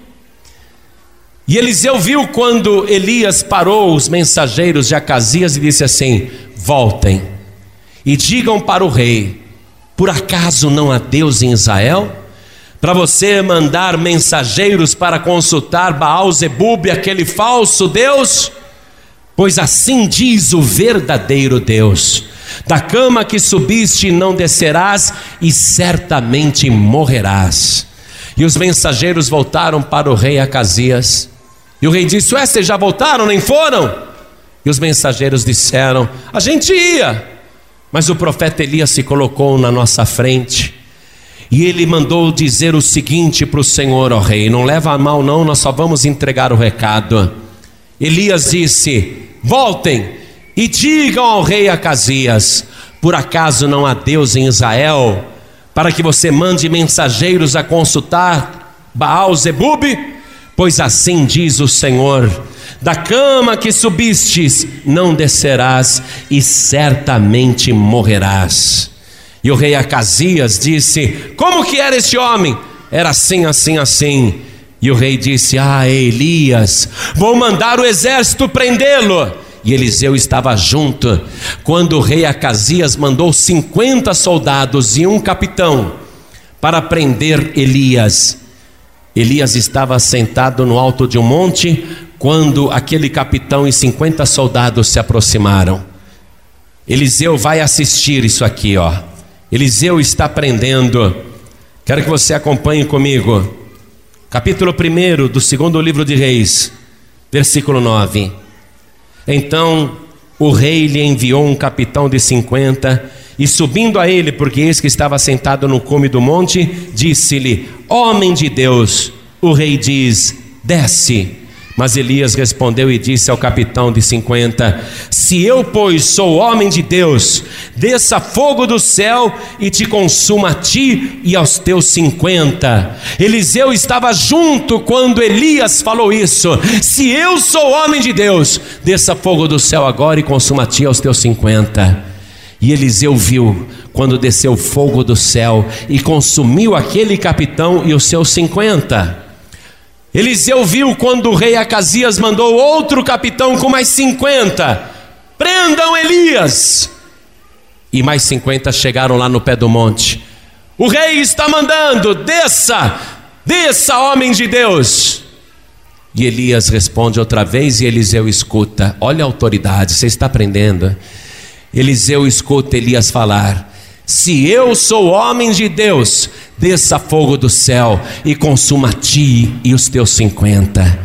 E Eliseu viu quando Elias parou os mensageiros de Acasias e disse assim: Voltem e digam para o rei por acaso não há Deus em Israel? Para você mandar mensageiros para consultar Baal Zebub, aquele falso Deus? Pois assim diz o verdadeiro Deus: da cama que subiste não descerás, e certamente morrerás. E os mensageiros voltaram para o rei Acasias. E o rei disse: Ué, vocês já voltaram, nem foram? E os mensageiros disseram: A gente ia, mas o profeta Elias se colocou na nossa frente e ele mandou dizer o seguinte para o Senhor, ó rei: não leva a mal, não, nós só vamos entregar o recado. Elias disse: voltem e digam ao rei Acasias: por acaso não há Deus em Israel, para que você mande mensageiros a consultar Baal Zebub? Pois assim diz o Senhor: da cama que subistes não descerás, e certamente morrerás. E o rei Acasias disse: Como que era este homem? Era assim, assim, assim. E o rei disse: Ah, Elias, vou mandar o exército prendê-lo. E Eliseu estava junto. Quando o rei Acasias mandou 50 soldados e um capitão para prender Elias, Elias estava sentado no alto de um monte quando aquele capitão e 50 soldados se aproximaram. Eliseu vai assistir isso aqui, ó. Eliseu está aprendendo. Quero que você acompanhe comigo. Capítulo 1 do segundo livro de Reis, versículo 9. Então o rei lhe enviou um capitão de 50 e subindo a ele, porque eis que estava sentado no cume do monte, disse-lhe: Homem de Deus, o rei diz: Desce. Mas Elias respondeu e disse ao capitão de cinquenta: Se eu, pois, sou homem de Deus, desça fogo do céu e te consuma a ti e aos teus cinquenta. Eliseu estava junto quando Elias falou isso: Se eu sou homem de Deus, desça fogo do céu agora e consuma a ti e aos teus cinquenta. E Eliseu viu quando desceu fogo do céu e consumiu aquele capitão e os seus cinquenta. Eliseu viu quando o rei Acasias mandou outro capitão com mais 50: prendam Elias. E mais 50 chegaram lá no pé do monte. O rei está mandando: desça, desça, homem de Deus. E Elias responde outra vez e Eliseu escuta. Olha a autoridade, você está aprendendo. Eliseu escuta Elias falar: se eu sou homem de Deus, desça fogo do céu e consuma ti e os teus cinquenta.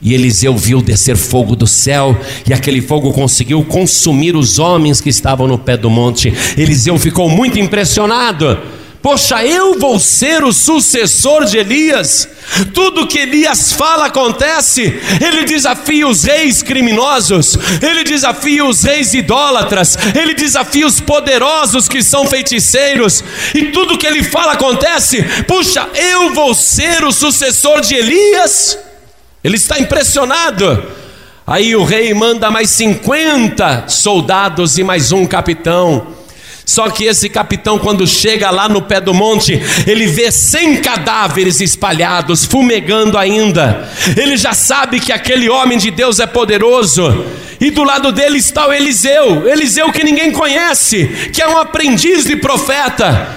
E Eliseu viu descer fogo do céu, e aquele fogo conseguiu consumir os homens que estavam no pé do monte. Eliseu ficou muito impressionado. Poxa, eu vou ser o sucessor de Elias. Tudo que Elias fala acontece. Ele desafia os reis criminosos, ele desafia os reis idólatras, ele desafia os poderosos que são feiticeiros, e tudo que ele fala acontece. Puxa, eu vou ser o sucessor de Elias. Ele está impressionado. Aí o rei manda mais 50 soldados e mais um capitão. Só que esse capitão, quando chega lá no pé do monte, ele vê cem cadáveres espalhados, fumegando ainda. Ele já sabe que aquele homem de Deus é poderoso. E do lado dele está o Eliseu, Eliseu que ninguém conhece, que é um aprendiz de profeta.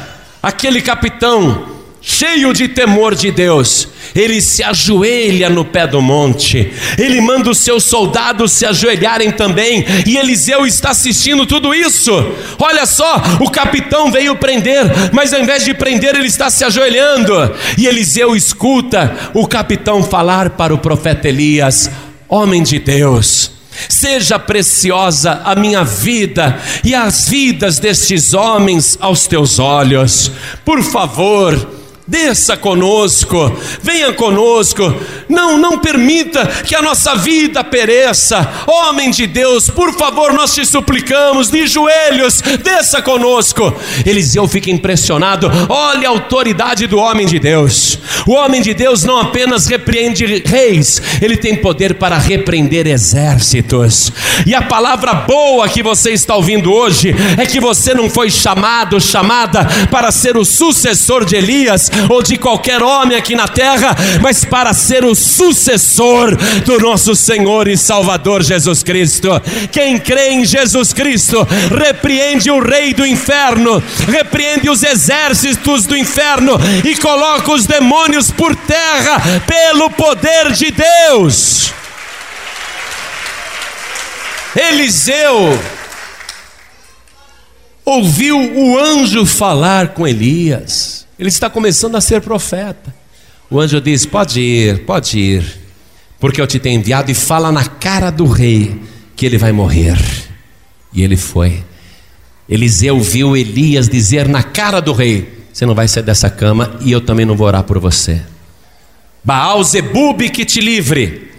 Aquele capitão cheio de temor de Deus, ele se ajoelha no pé do monte, ele manda os seus soldados se ajoelharem também, e Eliseu está assistindo tudo isso. Olha só, o capitão veio prender, mas ao invés de prender, ele está se ajoelhando, e Eliseu escuta o capitão falar para o profeta Elias: Homem de Deus, Seja preciosa a minha vida e as vidas destes homens aos teus olhos. Por favor, Desça conosco, venha conosco, não, não permita que a nossa vida pereça, homem de Deus, por favor, nós te suplicamos, de joelhos, desça conosco. Eliseu fica impressionado, olha a autoridade do homem de Deus. O homem de Deus não apenas repreende reis, ele tem poder para repreender exércitos. E a palavra boa que você está ouvindo hoje é que você não foi chamado, chamada para ser o sucessor de Elias ou de qualquer homem aqui na terra, mas para ser o sucessor do nosso Senhor e Salvador Jesus Cristo. Quem crê em Jesus Cristo repreende o rei do inferno, repreende os exércitos do inferno e coloca os demônios por terra pelo poder de Deus. Eliseu ouviu o anjo falar com Elias. Ele está começando a ser profeta. O anjo diz: Pode ir, pode ir, porque eu te tenho enviado e fala na cara do rei que ele vai morrer. E ele foi. Eliseu viu Elias dizer na cara do rei: Você não vai sair dessa cama e eu também não vou orar por você. Baal Zebub que te livre.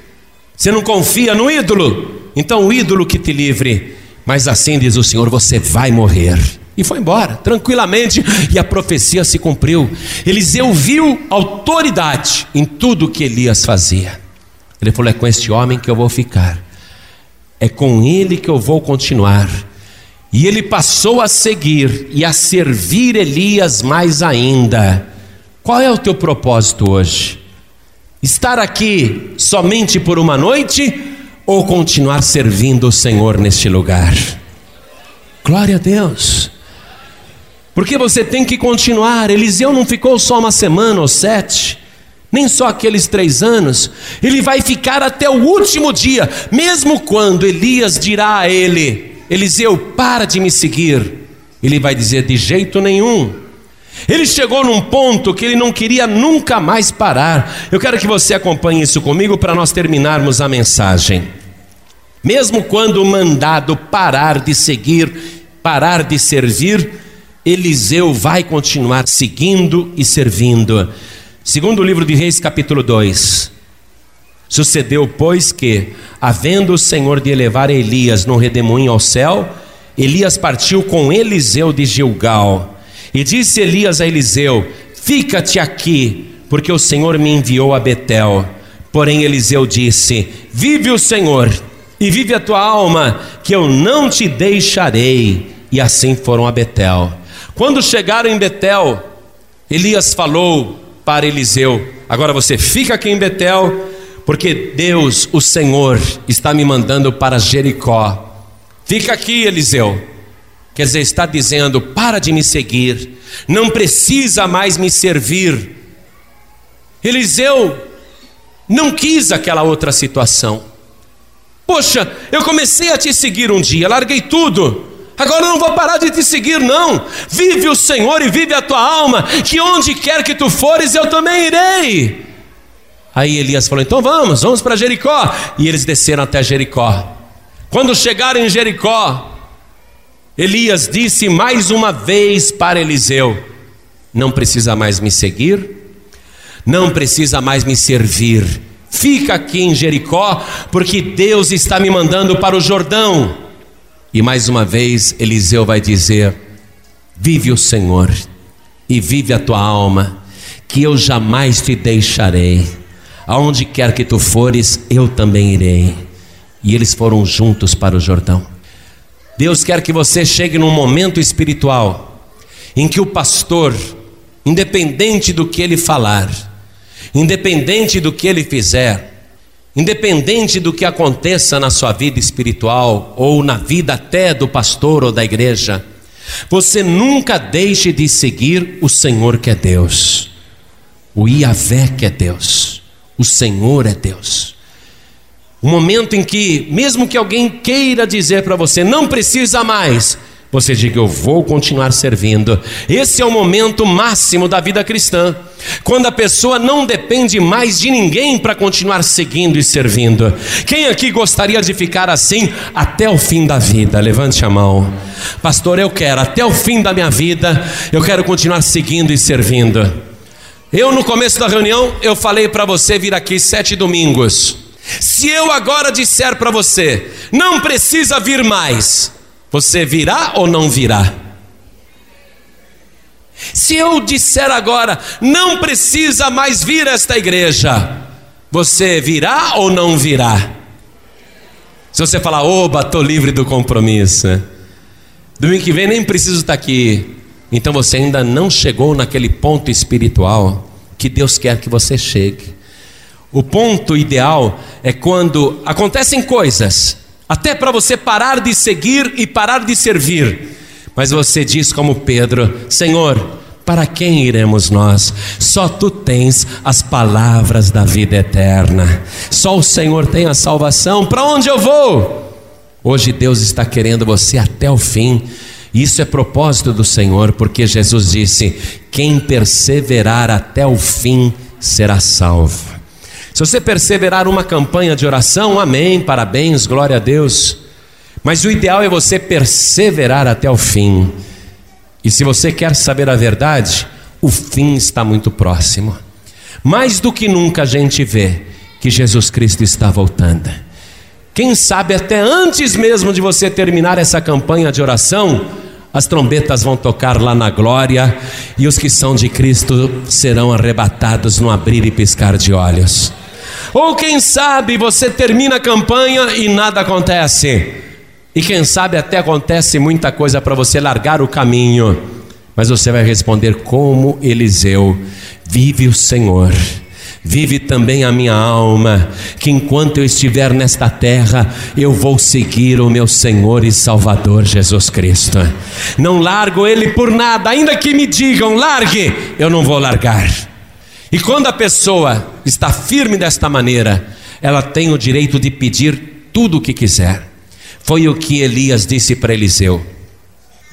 Você não confia no ídolo? Então o ídolo que te livre. Mas assim diz o Senhor: Você vai morrer. E foi embora, tranquilamente, e a profecia se cumpriu. Eliseu viu autoridade em tudo que Elias fazia. Ele falou: É com este homem que eu vou ficar, é com ele que eu vou continuar. E ele passou a seguir e a servir Elias mais ainda. Qual é o teu propósito hoje? Estar aqui somente por uma noite ou continuar servindo o Senhor neste lugar? Glória a Deus. Porque você tem que continuar. Eliseu não ficou só uma semana ou sete, nem só aqueles três anos. Ele vai ficar até o último dia, mesmo quando Elias dirá a ele: Eliseu, para de me seguir. Ele vai dizer: de jeito nenhum. Ele chegou num ponto que ele não queria nunca mais parar. Eu quero que você acompanhe isso comigo para nós terminarmos a mensagem. Mesmo quando mandado parar de seguir, parar de servir, Eliseu vai continuar seguindo e servindo. Segundo o livro de Reis, capítulo 2. Sucedeu, pois, que, havendo o Senhor de elevar Elias no redemoinho ao céu, Elias partiu com Eliseu de Gilgal. E disse Elias a Eliseu: Fica-te aqui, porque o Senhor me enviou a Betel. Porém, Eliseu disse: Vive o Senhor, e vive a tua alma, que eu não te deixarei. E assim foram a Betel. Quando chegaram em Betel, Elias falou para Eliseu: Agora você fica aqui em Betel, porque Deus, o Senhor, está me mandando para Jericó. Fica aqui, Eliseu. Quer dizer, está dizendo: para de me seguir, não precisa mais me servir. Eliseu não quis aquela outra situação. Poxa, eu comecei a te seguir um dia, larguei tudo. Agora eu não vou parar de te seguir, não. Vive o Senhor e vive a tua alma, que onde quer que tu fores, eu também irei. Aí Elias falou: então vamos, vamos para Jericó. E eles desceram até Jericó. Quando chegaram em Jericó, Elias disse mais uma vez para Eliseu: Não precisa mais me seguir, não precisa mais me servir. Fica aqui em Jericó, porque Deus está me mandando para o Jordão. E mais uma vez Eliseu vai dizer: Vive o Senhor e vive a tua alma, que eu jamais te deixarei. Aonde quer que tu fores, eu também irei. E eles foram juntos para o Jordão. Deus quer que você chegue num momento espiritual em que o pastor, independente do que ele falar, independente do que ele fizer, independente do que aconteça na sua vida espiritual ou na vida até do pastor ou da igreja, você nunca deixe de seguir o Senhor que é Deus, o Iavé que é Deus, o Senhor é Deus. O momento em que, mesmo que alguém queira dizer para você, não precisa mais, você diga: Eu vou continuar servindo. Esse é o momento máximo da vida cristã, quando a pessoa não depende mais de ninguém para continuar seguindo e servindo. Quem aqui gostaria de ficar assim até o fim da vida? Levante a mão, pastor. Eu quero, até o fim da minha vida, eu quero continuar seguindo e servindo. Eu, no começo da reunião, eu falei para você vir aqui sete domingos. Se eu agora disser para você, não precisa vir mais, você virá ou não virá? Se eu disser agora, não precisa mais vir a esta igreja, você virá ou não virá? Se você falar, oba, estou livre do compromisso, né? domingo que vem nem preciso estar aqui, então você ainda não chegou naquele ponto espiritual que Deus quer que você chegue. O ponto ideal é quando acontecem coisas até para você parar de seguir e parar de servir. Mas você diz como Pedro: Senhor, para quem iremos nós? Só tu tens as palavras da vida eterna. Só o Senhor tem a salvação. Para onde eu vou? Hoje Deus está querendo você até o fim. Isso é propósito do Senhor, porque Jesus disse: quem perseverar até o fim será salvo. Se você perseverar uma campanha de oração, amém, parabéns, glória a Deus. Mas o ideal é você perseverar até o fim. E se você quer saber a verdade, o fim está muito próximo. Mais do que nunca a gente vê que Jesus Cristo está voltando. Quem sabe até antes mesmo de você terminar essa campanha de oração, as trombetas vão tocar lá na glória e os que são de Cristo serão arrebatados no abrir e piscar de olhos. Ou quem sabe você termina a campanha e nada acontece. E quem sabe até acontece muita coisa para você largar o caminho. Mas você vai responder como Eliseu: Vive o Senhor. Vive também a minha alma, que enquanto eu estiver nesta terra, eu vou seguir o meu Senhor e Salvador Jesus Cristo. Não largo Ele por nada, ainda que me digam, largue, eu não vou largar. E quando a pessoa está firme desta maneira, ela tem o direito de pedir tudo o que quiser. Foi o que Elias disse para Eliseu.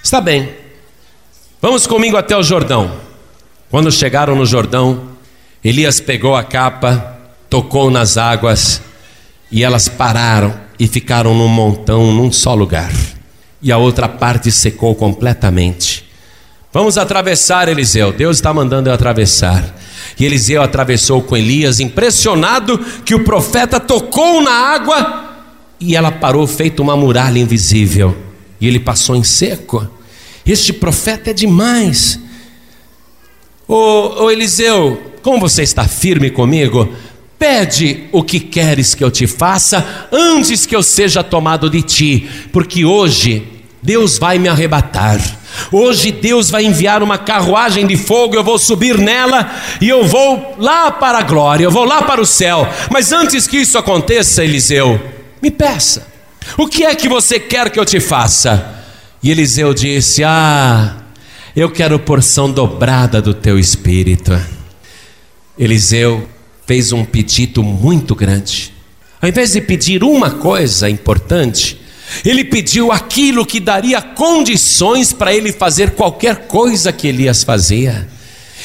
Está bem, vamos comigo até o Jordão. Quando chegaram no Jordão, Elias pegou a capa, tocou nas águas e elas pararam e ficaram num montão, num só lugar. E a outra parte secou completamente. Vamos atravessar, Eliseu. Deus está mandando eu atravessar. E Eliseu atravessou com Elias, impressionado que o profeta tocou na água e ela parou feito uma muralha invisível. E ele passou em seco. Este profeta é demais. Ô, Eliseu, como você está firme comigo, pede o que queres que eu te faça antes que eu seja tomado de ti, porque hoje Deus vai me arrebatar. Hoje Deus vai enviar uma carruagem de fogo, eu vou subir nela e eu vou lá para a glória, eu vou lá para o céu. Mas antes que isso aconteça, Eliseu, me peça: o que é que você quer que eu te faça? E Eliseu disse: Ah, eu quero porção dobrada do teu espírito. Eliseu fez um pedido muito grande. Ao invés de pedir uma coisa importante, ele pediu aquilo que daria condições para ele fazer qualquer coisa que Elias fazia.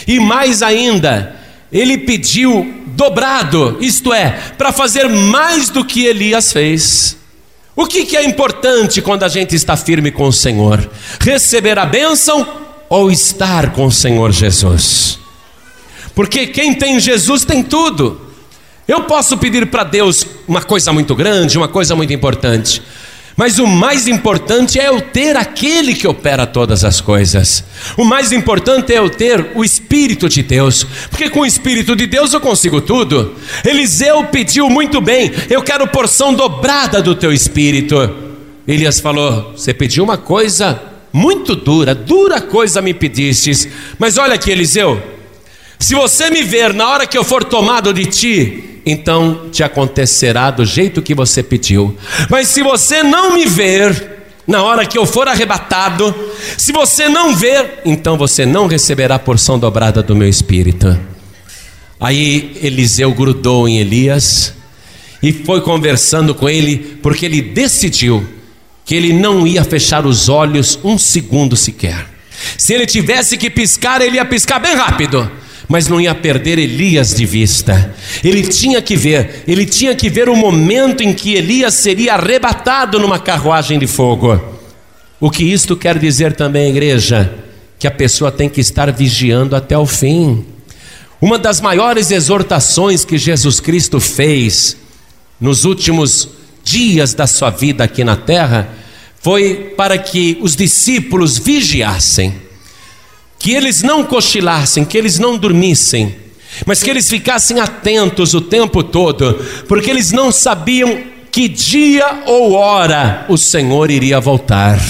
E mais ainda, ele pediu dobrado, isto é, para fazer mais do que Elias fez. O que, que é importante quando a gente está firme com o Senhor? Receber a bênção ou estar com o Senhor Jesus? Porque quem tem Jesus tem tudo. Eu posso pedir para Deus uma coisa muito grande, uma coisa muito importante, mas o mais importante é eu ter aquele que opera todas as coisas. O mais importante é eu ter o Espírito de Deus, porque com o Espírito de Deus eu consigo tudo. Eliseu pediu muito bem: eu quero porção dobrada do teu Espírito. Elias falou: Você pediu uma coisa muito dura, dura coisa me pedistes, mas olha aqui, Eliseu. Se você me ver na hora que eu for tomado de ti, então te acontecerá do jeito que você pediu. Mas se você não me ver, na hora que eu for arrebatado, se você não ver, então você não receberá a porção dobrada do meu espírito. Aí Eliseu grudou em Elias e foi conversando com ele, porque ele decidiu que ele não ia fechar os olhos um segundo sequer. Se ele tivesse que piscar, ele ia piscar bem rápido mas não ia perder Elias de vista. Ele tinha que ver, ele tinha que ver o momento em que Elias seria arrebatado numa carruagem de fogo. O que isto quer dizer também, igreja? Que a pessoa tem que estar vigiando até o fim. Uma das maiores exortações que Jesus Cristo fez nos últimos dias da sua vida aqui na terra foi para que os discípulos vigiassem que eles não cochilassem, que eles não dormissem, mas que eles ficassem atentos o tempo todo, porque eles não sabiam que dia ou hora o Senhor iria voltar.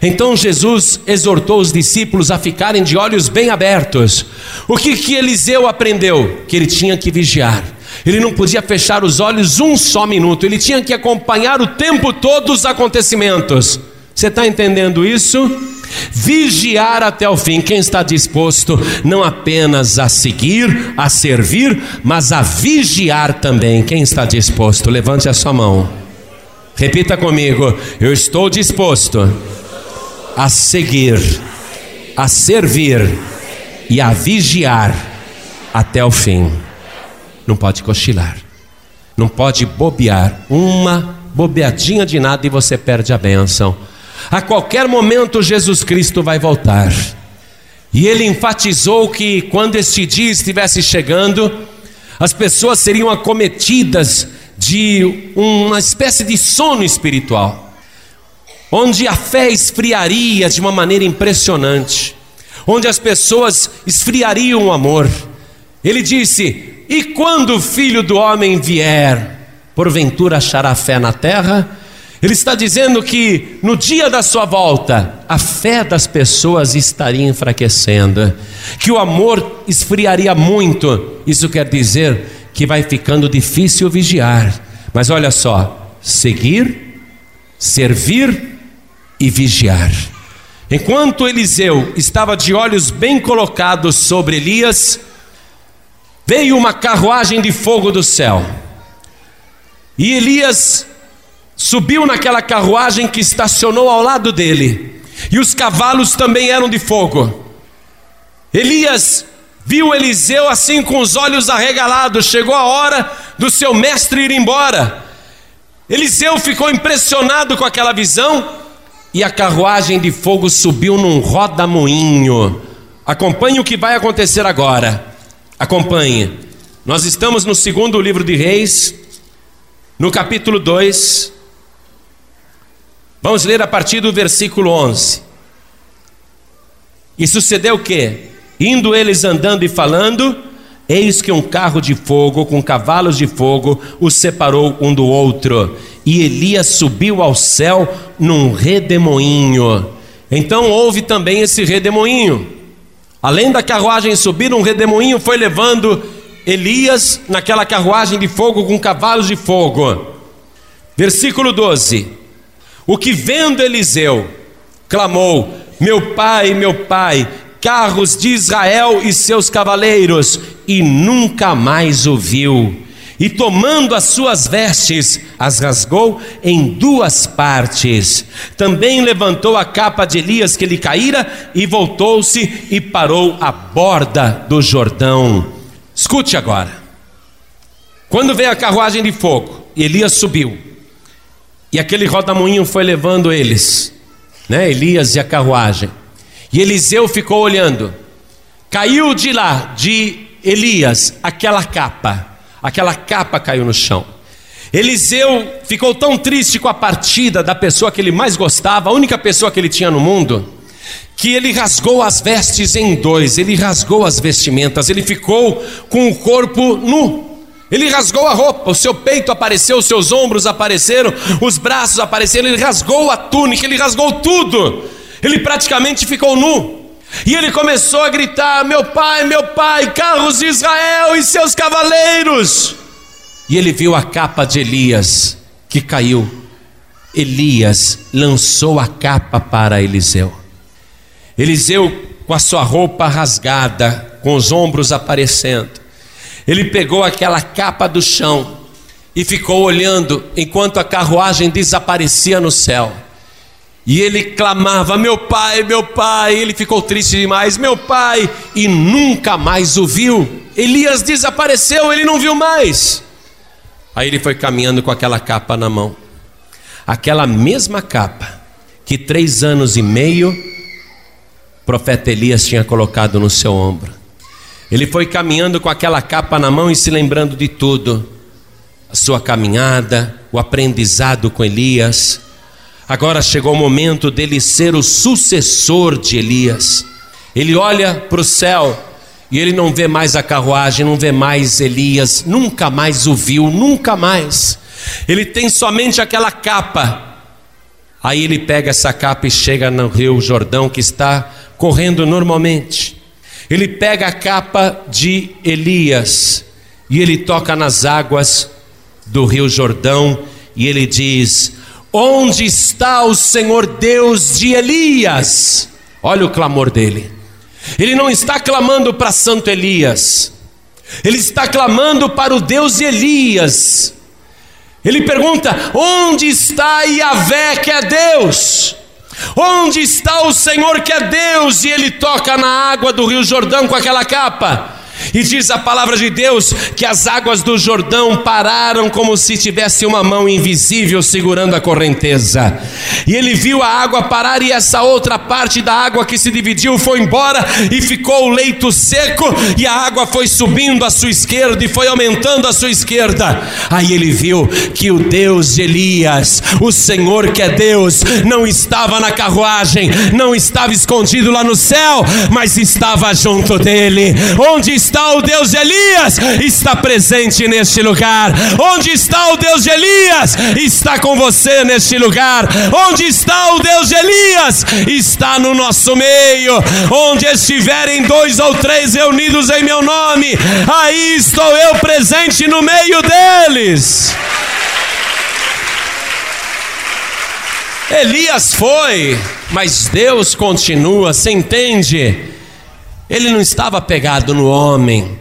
Então Jesus exortou os discípulos a ficarem de olhos bem abertos. O que que Eliseu aprendeu? Que ele tinha que vigiar. Ele não podia fechar os olhos um só minuto, ele tinha que acompanhar o tempo todo os acontecimentos. Você está entendendo isso? Vigiar até o fim. Quem está disposto não apenas a seguir, a servir, mas a vigiar também. Quem está disposto? Levante a sua mão. Repita comigo: Eu estou disposto a seguir, a servir e a vigiar até o fim. Não pode cochilar, não pode bobear. Uma bobeadinha de nada e você perde a bênção. A qualquer momento Jesus Cristo vai voltar. E ele enfatizou que quando este dia estivesse chegando, as pessoas seriam acometidas de uma espécie de sono espiritual, onde a fé esfriaria de uma maneira impressionante, onde as pessoas esfriariam o amor. Ele disse: E quando o filho do homem vier, porventura achará fé na terra? Ele está dizendo que no dia da sua volta, a fé das pessoas estaria enfraquecendo, que o amor esfriaria muito. Isso quer dizer que vai ficando difícil vigiar. Mas olha só: seguir, servir e vigiar. Enquanto Eliseu estava de olhos bem colocados sobre Elias, veio uma carruagem de fogo do céu. E Elias subiu naquela carruagem que estacionou ao lado dele, e os cavalos também eram de fogo. Elias viu Eliseu assim com os olhos arregalados, chegou a hora do seu mestre ir embora. Eliseu ficou impressionado com aquela visão e a carruagem de fogo subiu num rodamoinho. Acompanhe o que vai acontecer agora. Acompanhe. Nós estamos no segundo livro de Reis, no capítulo 2. Vamos ler a partir do versículo 11. E sucedeu o que? Indo eles andando e falando, eis que um carro de fogo com cavalos de fogo os separou um do outro. E Elias subiu ao céu num redemoinho. Então houve também esse redemoinho. Além da carruagem subir, um redemoinho foi levando Elias naquela carruagem de fogo com cavalos de fogo. Versículo 12: O que vendo Eliseu, clamou: Meu pai, meu pai, carros de Israel e seus cavaleiros, e nunca mais o viu e tomando as suas vestes, as rasgou em duas partes. Também levantou a capa de Elias que lhe caíra e voltou-se e parou à borda do Jordão. Escute agora. Quando veio a carruagem de fogo, Elias subiu. E aquele rodamuinho foi levando eles, né? Elias e a carruagem. E Eliseu ficou olhando. Caiu de lá, de Elias, aquela capa aquela capa caiu no chão. Eliseu ficou tão triste com a partida da pessoa que ele mais gostava, a única pessoa que ele tinha no mundo, que ele rasgou as vestes em dois, ele rasgou as vestimentas, ele ficou com o corpo nu. Ele rasgou a roupa, o seu peito apareceu, os seus ombros apareceram, os braços apareceram, ele rasgou a túnica, ele rasgou tudo. Ele praticamente ficou nu. E ele começou a gritar: Meu pai, meu pai, carros de Israel e seus cavaleiros. E ele viu a capa de Elias que caiu. Elias lançou a capa para Eliseu. Eliseu, com a sua roupa rasgada, com os ombros aparecendo, ele pegou aquela capa do chão e ficou olhando enquanto a carruagem desaparecia no céu. E ele clamava: Meu pai, meu pai. Ele ficou triste demais: Meu pai. E nunca mais o viu. Elias desapareceu, ele não viu mais. Aí ele foi caminhando com aquela capa na mão. Aquela mesma capa que três anos e meio o profeta Elias tinha colocado no seu ombro. Ele foi caminhando com aquela capa na mão e se lembrando de tudo: a sua caminhada, o aprendizado com Elias Agora chegou o momento dele ser o sucessor de Elias. Ele olha para o céu e ele não vê mais a carruagem, não vê mais Elias, nunca mais o viu, nunca mais. Ele tem somente aquela capa. Aí ele pega essa capa e chega no rio Jordão que está correndo normalmente. Ele pega a capa de Elias e ele toca nas águas do rio Jordão e ele diz: Onde está o Senhor Deus de Elias? Olha o clamor dele. Ele não está clamando para Santo Elias, ele está clamando para o Deus de Elias. Ele pergunta: onde está Yahvé que é Deus? Onde está o Senhor que é Deus? E ele toca na água do Rio Jordão com aquela capa. E diz a palavra de Deus que as águas do Jordão pararam como se tivesse uma mão invisível segurando a correnteza. E ele viu a água parar e essa outra parte da água que se dividiu foi embora e ficou o leito seco e a água foi subindo à sua esquerda e foi aumentando à sua esquerda. Aí ele viu que o Deus de Elias, o Senhor que é Deus, não estava na carruagem, não estava escondido lá no céu, mas estava junto dele. Onde está está o Deus de Elias? Está presente neste lugar. Onde está o Deus de Elias? Está com você neste lugar. Onde está o Deus de Elias? Está no nosso meio. Onde estiverem dois ou três reunidos em meu nome, aí estou eu presente no meio deles. Elias foi, mas Deus continua, você entende? Ele não estava pegado no homem,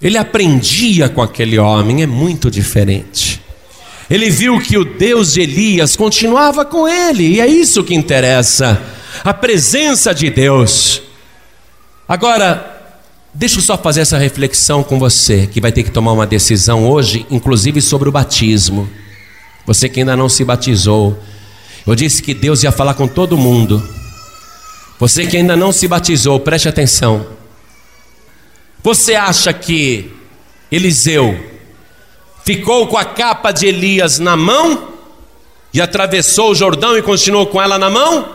ele aprendia com aquele homem, é muito diferente. Ele viu que o Deus de Elias continuava com ele, e é isso que interessa, a presença de Deus. Agora, deixa eu só fazer essa reflexão com você, que vai ter que tomar uma decisão hoje, inclusive sobre o batismo. Você que ainda não se batizou, eu disse que Deus ia falar com todo mundo. Você que ainda não se batizou, preste atenção. Você acha que Eliseu ficou com a capa de Elias na mão e atravessou o Jordão e continuou com ela na mão?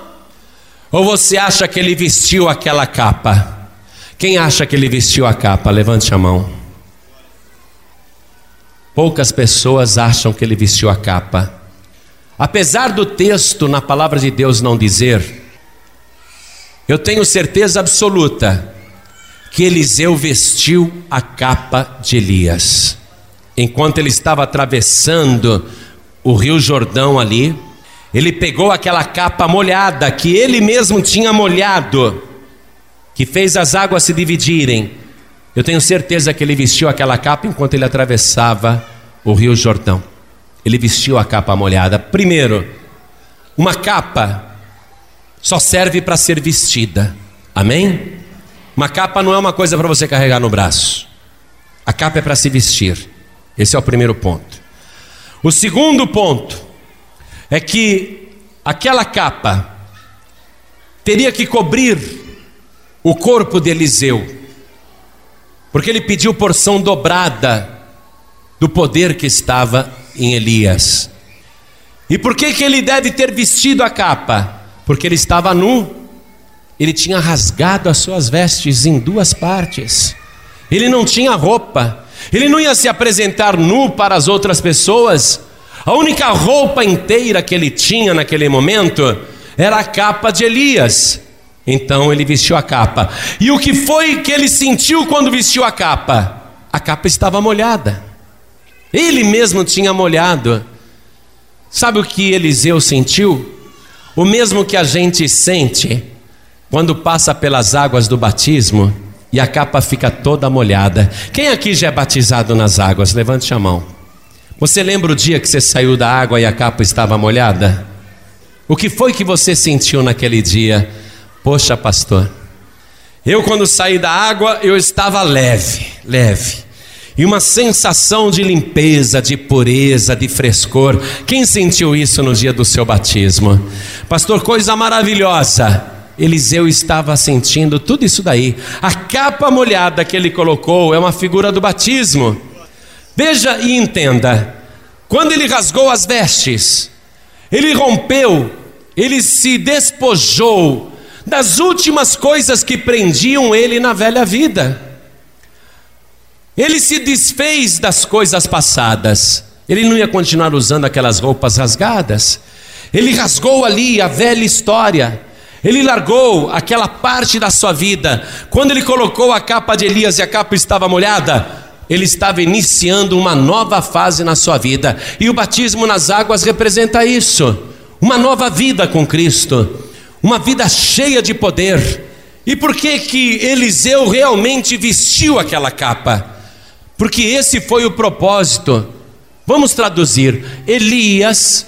Ou você acha que ele vestiu aquela capa? Quem acha que ele vestiu a capa? Levante a mão. Poucas pessoas acham que ele vestiu a capa. Apesar do texto na palavra de Deus não dizer, eu tenho certeza absoluta que Eliseu vestiu a capa de Elias. Enquanto ele estava atravessando o rio Jordão ali, ele pegou aquela capa molhada que ele mesmo tinha molhado, que fez as águas se dividirem. Eu tenho certeza que ele vestiu aquela capa enquanto ele atravessava o rio Jordão. Ele vestiu a capa molhada. Primeiro, uma capa só serve para ser vestida. Amém? Uma capa não é uma coisa para você carregar no braço. A capa é para se vestir. Esse é o primeiro ponto. O segundo ponto é que aquela capa teria que cobrir o corpo de Eliseu, porque ele pediu porção dobrada do poder que estava em Elias. E por que, que ele deve ter vestido a capa? Porque ele estava nu, ele tinha rasgado as suas vestes em duas partes, ele não tinha roupa, ele não ia se apresentar nu para as outras pessoas, a única roupa inteira que ele tinha naquele momento era a capa de Elias. Então ele vestiu a capa. E o que foi que ele sentiu quando vestiu a capa? A capa estava molhada. Ele mesmo tinha molhado. Sabe o que Eliseu sentiu? O mesmo que a gente sente quando passa pelas águas do batismo e a capa fica toda molhada. Quem aqui já é batizado nas águas? Levante a mão. Você lembra o dia que você saiu da água e a capa estava molhada? O que foi que você sentiu naquele dia? Poxa, pastor, eu quando saí da água eu estava leve, leve e uma sensação de limpeza, de pureza, de frescor. Quem sentiu isso no dia do seu batismo? Pastor, coisa maravilhosa. Eliseu estava sentindo tudo isso daí. A capa molhada que ele colocou é uma figura do batismo. Veja e entenda. Quando ele rasgou as vestes, ele rompeu, ele se despojou das últimas coisas que prendiam ele na velha vida. Ele se desfez das coisas passadas. Ele não ia continuar usando aquelas roupas rasgadas. Ele rasgou ali a velha história. Ele largou aquela parte da sua vida. Quando ele colocou a capa de Elias e a capa estava molhada, ele estava iniciando uma nova fase na sua vida. E o batismo nas águas representa isso. Uma nova vida com Cristo. Uma vida cheia de poder. E por que que Eliseu realmente vestiu aquela capa? Porque esse foi o propósito. Vamos traduzir: Elias,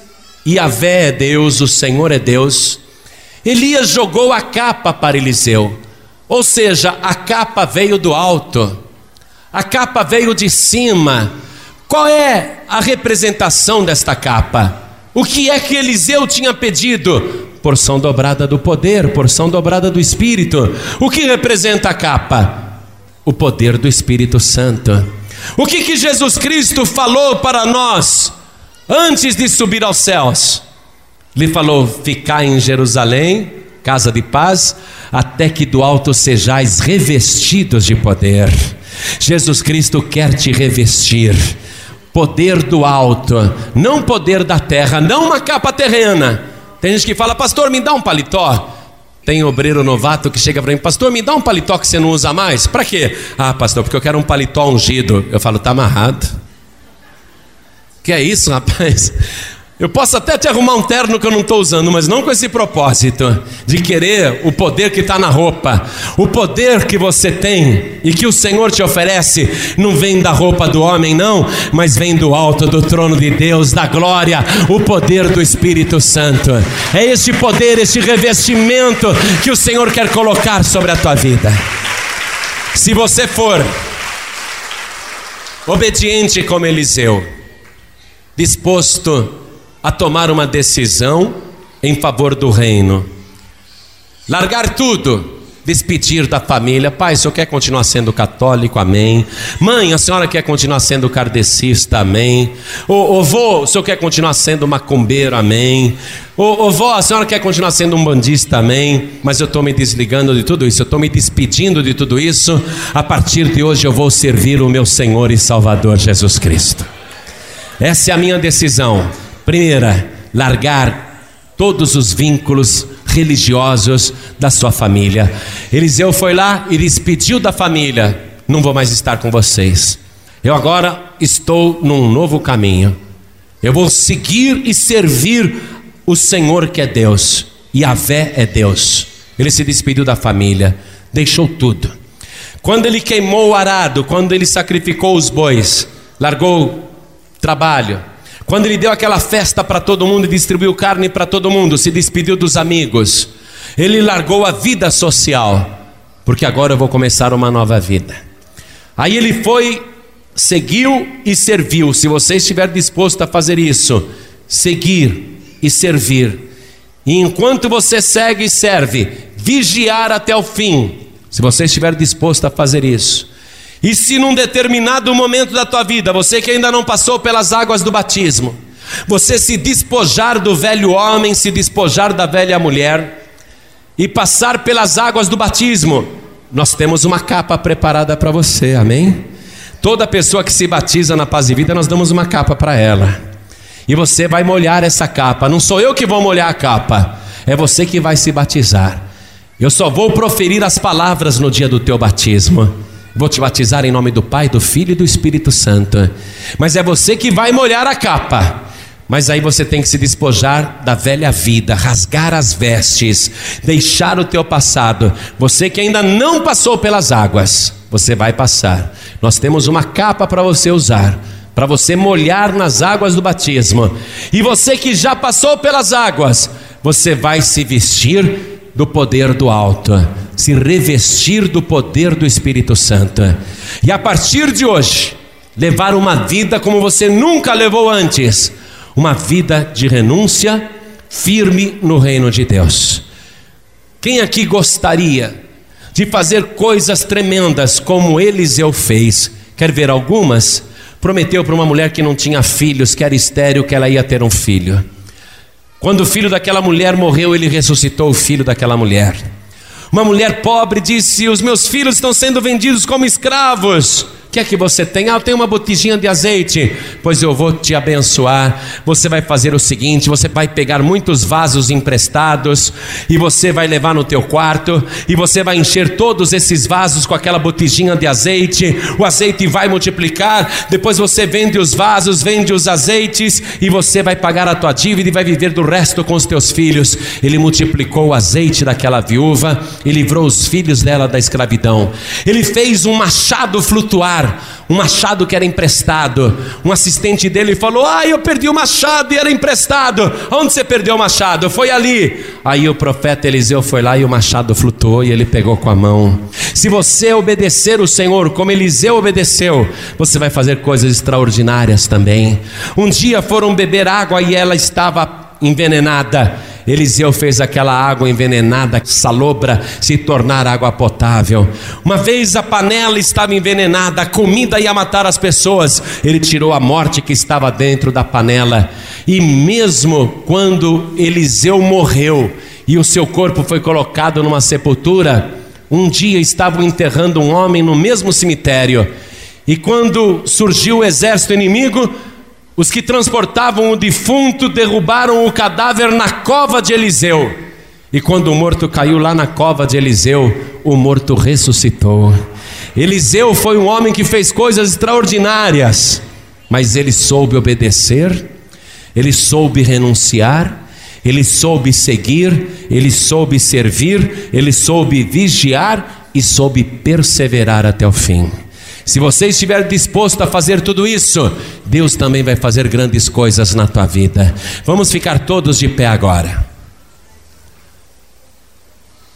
Yahvé é Deus, o Senhor é Deus. Elias jogou a capa para Eliseu, ou seja, a capa veio do alto, a capa veio de cima. Qual é a representação desta capa? O que é que Eliseu tinha pedido? Porção dobrada do poder, porção dobrada do Espírito. O que representa a capa? O poder do Espírito Santo. O que, que Jesus Cristo falou para nós antes de subir aos céus? Ele falou: ficar em Jerusalém, casa de paz, até que do alto sejais revestidos de poder. Jesus Cristo quer te revestir. Poder do alto, não poder da terra, não uma capa terrena. Tem gente que fala, pastor, me dá um paletó. Tem obreiro novato que chega para mim, pastor, me dá um paletó que você não usa mais. Para quê? Ah, pastor, porque eu quero um paletó ungido. Eu falo, tá amarrado. Que é isso, rapaz? Eu posso até te arrumar um terno que eu não estou usando, mas não com esse propósito de querer o poder que está na roupa. O poder que você tem e que o Senhor te oferece não vem da roupa do homem, não, mas vem do alto do trono de Deus, da glória, o poder do Espírito Santo. É este poder, este revestimento que o Senhor quer colocar sobre a tua vida. Se você for obediente como Eliseu, disposto a tomar uma decisão em favor do reino. Largar tudo, despedir da família. Pai, o senhor quer continuar sendo católico? Amém. Mãe, a senhora quer continuar sendo kardecista? Amém. Ô, ô vô, o senhor quer continuar sendo macumbeiro? Amém. Ô, ô a senhora quer continuar sendo um bandista? Amém. Mas eu estou me desligando de tudo isso, eu estou me despedindo de tudo isso. A partir de hoje eu vou servir o meu Senhor e Salvador Jesus Cristo. Essa é a minha decisão. Primeira, largar todos os vínculos religiosos da sua família. Eliseu foi lá e despediu da família: Não vou mais estar com vocês. Eu agora estou num novo caminho. Eu vou seguir e servir o Senhor que é Deus. E a Vé é Deus. Ele se despediu da família, deixou tudo. Quando ele queimou o arado, quando ele sacrificou os bois, largou trabalho, quando ele deu aquela festa para todo mundo e distribuiu carne para todo mundo, se despediu dos amigos. Ele largou a vida social, porque agora eu vou começar uma nova vida. Aí ele foi, seguiu e serviu. Se você estiver disposto a fazer isso, seguir e servir. E enquanto você segue e serve, vigiar até o fim. Se você estiver disposto a fazer isso, e se num determinado momento da tua vida, você que ainda não passou pelas águas do batismo, você se despojar do velho homem, se despojar da velha mulher e passar pelas águas do batismo, nós temos uma capa preparada para você, amém? Toda pessoa que se batiza na paz e vida, nós damos uma capa para ela. E você vai molhar essa capa. Não sou eu que vou molhar a capa, é você que vai se batizar. Eu só vou proferir as palavras no dia do teu batismo. Vou te batizar em nome do Pai, do Filho e do Espírito Santo. Mas é você que vai molhar a capa. Mas aí você tem que se despojar da velha vida, rasgar as vestes, deixar o teu passado. Você que ainda não passou pelas águas, você vai passar. Nós temos uma capa para você usar, para você molhar nas águas do batismo. E você que já passou pelas águas, você vai se vestir do poder do alto, se revestir do poder do Espírito Santo. E a partir de hoje, levar uma vida como você nunca levou antes, uma vida de renúncia firme no reino de Deus. Quem aqui gostaria de fazer coisas tremendas como Eliseu fez? Quer ver algumas? Prometeu para uma mulher que não tinha filhos, que era estéril, que ela ia ter um filho. Quando o filho daquela mulher morreu, ele ressuscitou o filho daquela mulher. Uma mulher pobre disse: Os meus filhos estão sendo vendidos como escravos que é que você tem? Ah, eu tenho uma botijinha de azeite. Pois eu vou te abençoar. Você vai fazer o seguinte: você vai pegar muitos vasos emprestados e você vai levar no teu quarto e você vai encher todos esses vasos com aquela botijinha de azeite. O azeite vai multiplicar. Depois você vende os vasos, vende os azeites e você vai pagar a tua dívida e vai viver do resto com os teus filhos. Ele multiplicou o azeite daquela viúva e livrou os filhos dela da escravidão. Ele fez um machado flutuar um machado que era emprestado. Um assistente dele falou: Ah, eu perdi o machado e era emprestado. Onde você perdeu o machado? Foi ali. Aí o profeta Eliseu foi lá e o machado flutuou e ele pegou com a mão. Se você obedecer o Senhor como Eliseu obedeceu, você vai fazer coisas extraordinárias também. Um dia foram beber água e ela estava envenenada. Eliseu fez aquela água envenenada, salobra, se tornar água potável. Uma vez a panela estava envenenada, a comida ia matar as pessoas. Ele tirou a morte que estava dentro da panela. E mesmo quando Eliseu morreu e o seu corpo foi colocado numa sepultura, um dia estavam enterrando um homem no mesmo cemitério. E quando surgiu o exército inimigo, os que transportavam o defunto derrubaram o cadáver na cova de Eliseu. E quando o morto caiu lá na cova de Eliseu, o morto ressuscitou. Eliseu foi um homem que fez coisas extraordinárias, mas ele soube obedecer, ele soube renunciar, ele soube seguir, ele soube servir, ele soube vigiar e soube perseverar até o fim. Se você estiver disposto a fazer tudo isso, Deus também vai fazer grandes coisas na tua vida. Vamos ficar todos de pé agora.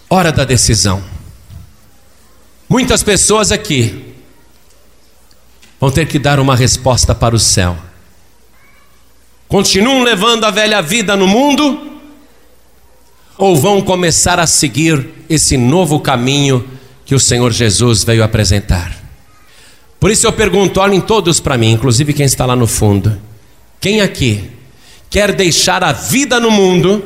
Hora da decisão. Muitas pessoas aqui vão ter que dar uma resposta para o céu. Continuam levando a velha vida no mundo? ou vão começar a seguir esse novo caminho que o Senhor Jesus veio apresentar? Por isso eu pergunto, olhem todos para mim, inclusive quem está lá no fundo. Quem aqui quer deixar a vida no mundo,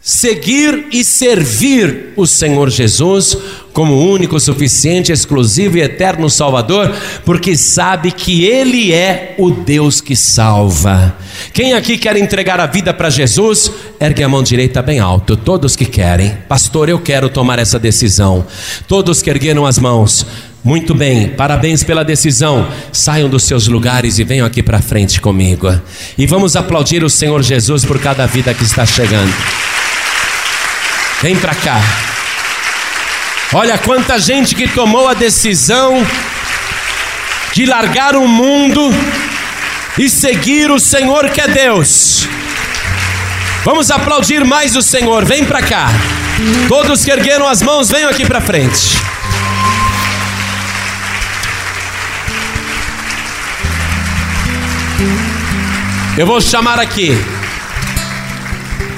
seguir e servir o Senhor Jesus como único, suficiente, exclusivo e eterno Salvador, porque sabe que Ele é o Deus que salva. Quem aqui quer entregar a vida para Jesus, ergue a mão direita bem alto. Todos que querem, pastor, eu quero tomar essa decisão. Todos que ergueram as mãos. Muito bem, parabéns pela decisão. Saiam dos seus lugares e venham aqui para frente comigo. E vamos aplaudir o Senhor Jesus por cada vida que está chegando. Vem para cá. Olha quanta gente que tomou a decisão de largar o mundo e seguir o Senhor que é Deus. Vamos aplaudir mais o Senhor. Vem para cá. Todos que ergueram as mãos, venham aqui para frente. Eu vou chamar aqui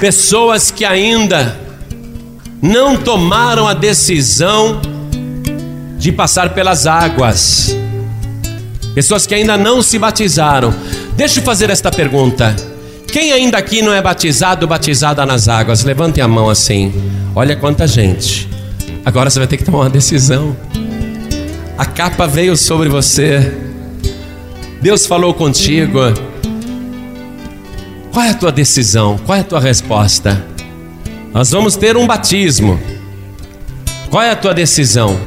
pessoas que ainda não tomaram a decisão de passar pelas águas, pessoas que ainda não se batizaram. Deixa eu fazer esta pergunta: quem ainda aqui não é batizado, batizada nas águas? Levante a mão assim. Olha quanta gente. Agora você vai ter que tomar uma decisão. A capa veio sobre você. Deus falou contigo. Qual é a tua decisão? Qual é a tua resposta? Nós vamos ter um batismo. Qual é a tua decisão?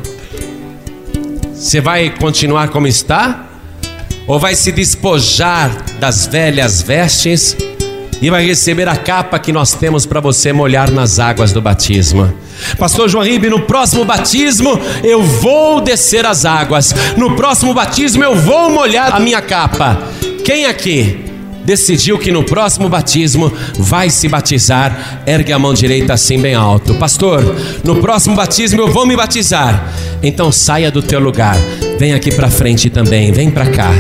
Você vai continuar como está? Ou vai se despojar das velhas vestes e vai receber a capa que nós temos para você molhar nas águas do batismo? Pastor João Ribe, no próximo batismo eu vou descer as águas. No próximo batismo eu vou molhar a minha capa. Quem aqui decidiu que no próximo batismo vai se batizar, ergue a mão direita assim bem alto. Pastor, no próximo batismo eu vou me batizar. Então saia do teu lugar. Vem aqui para frente também, vem para cá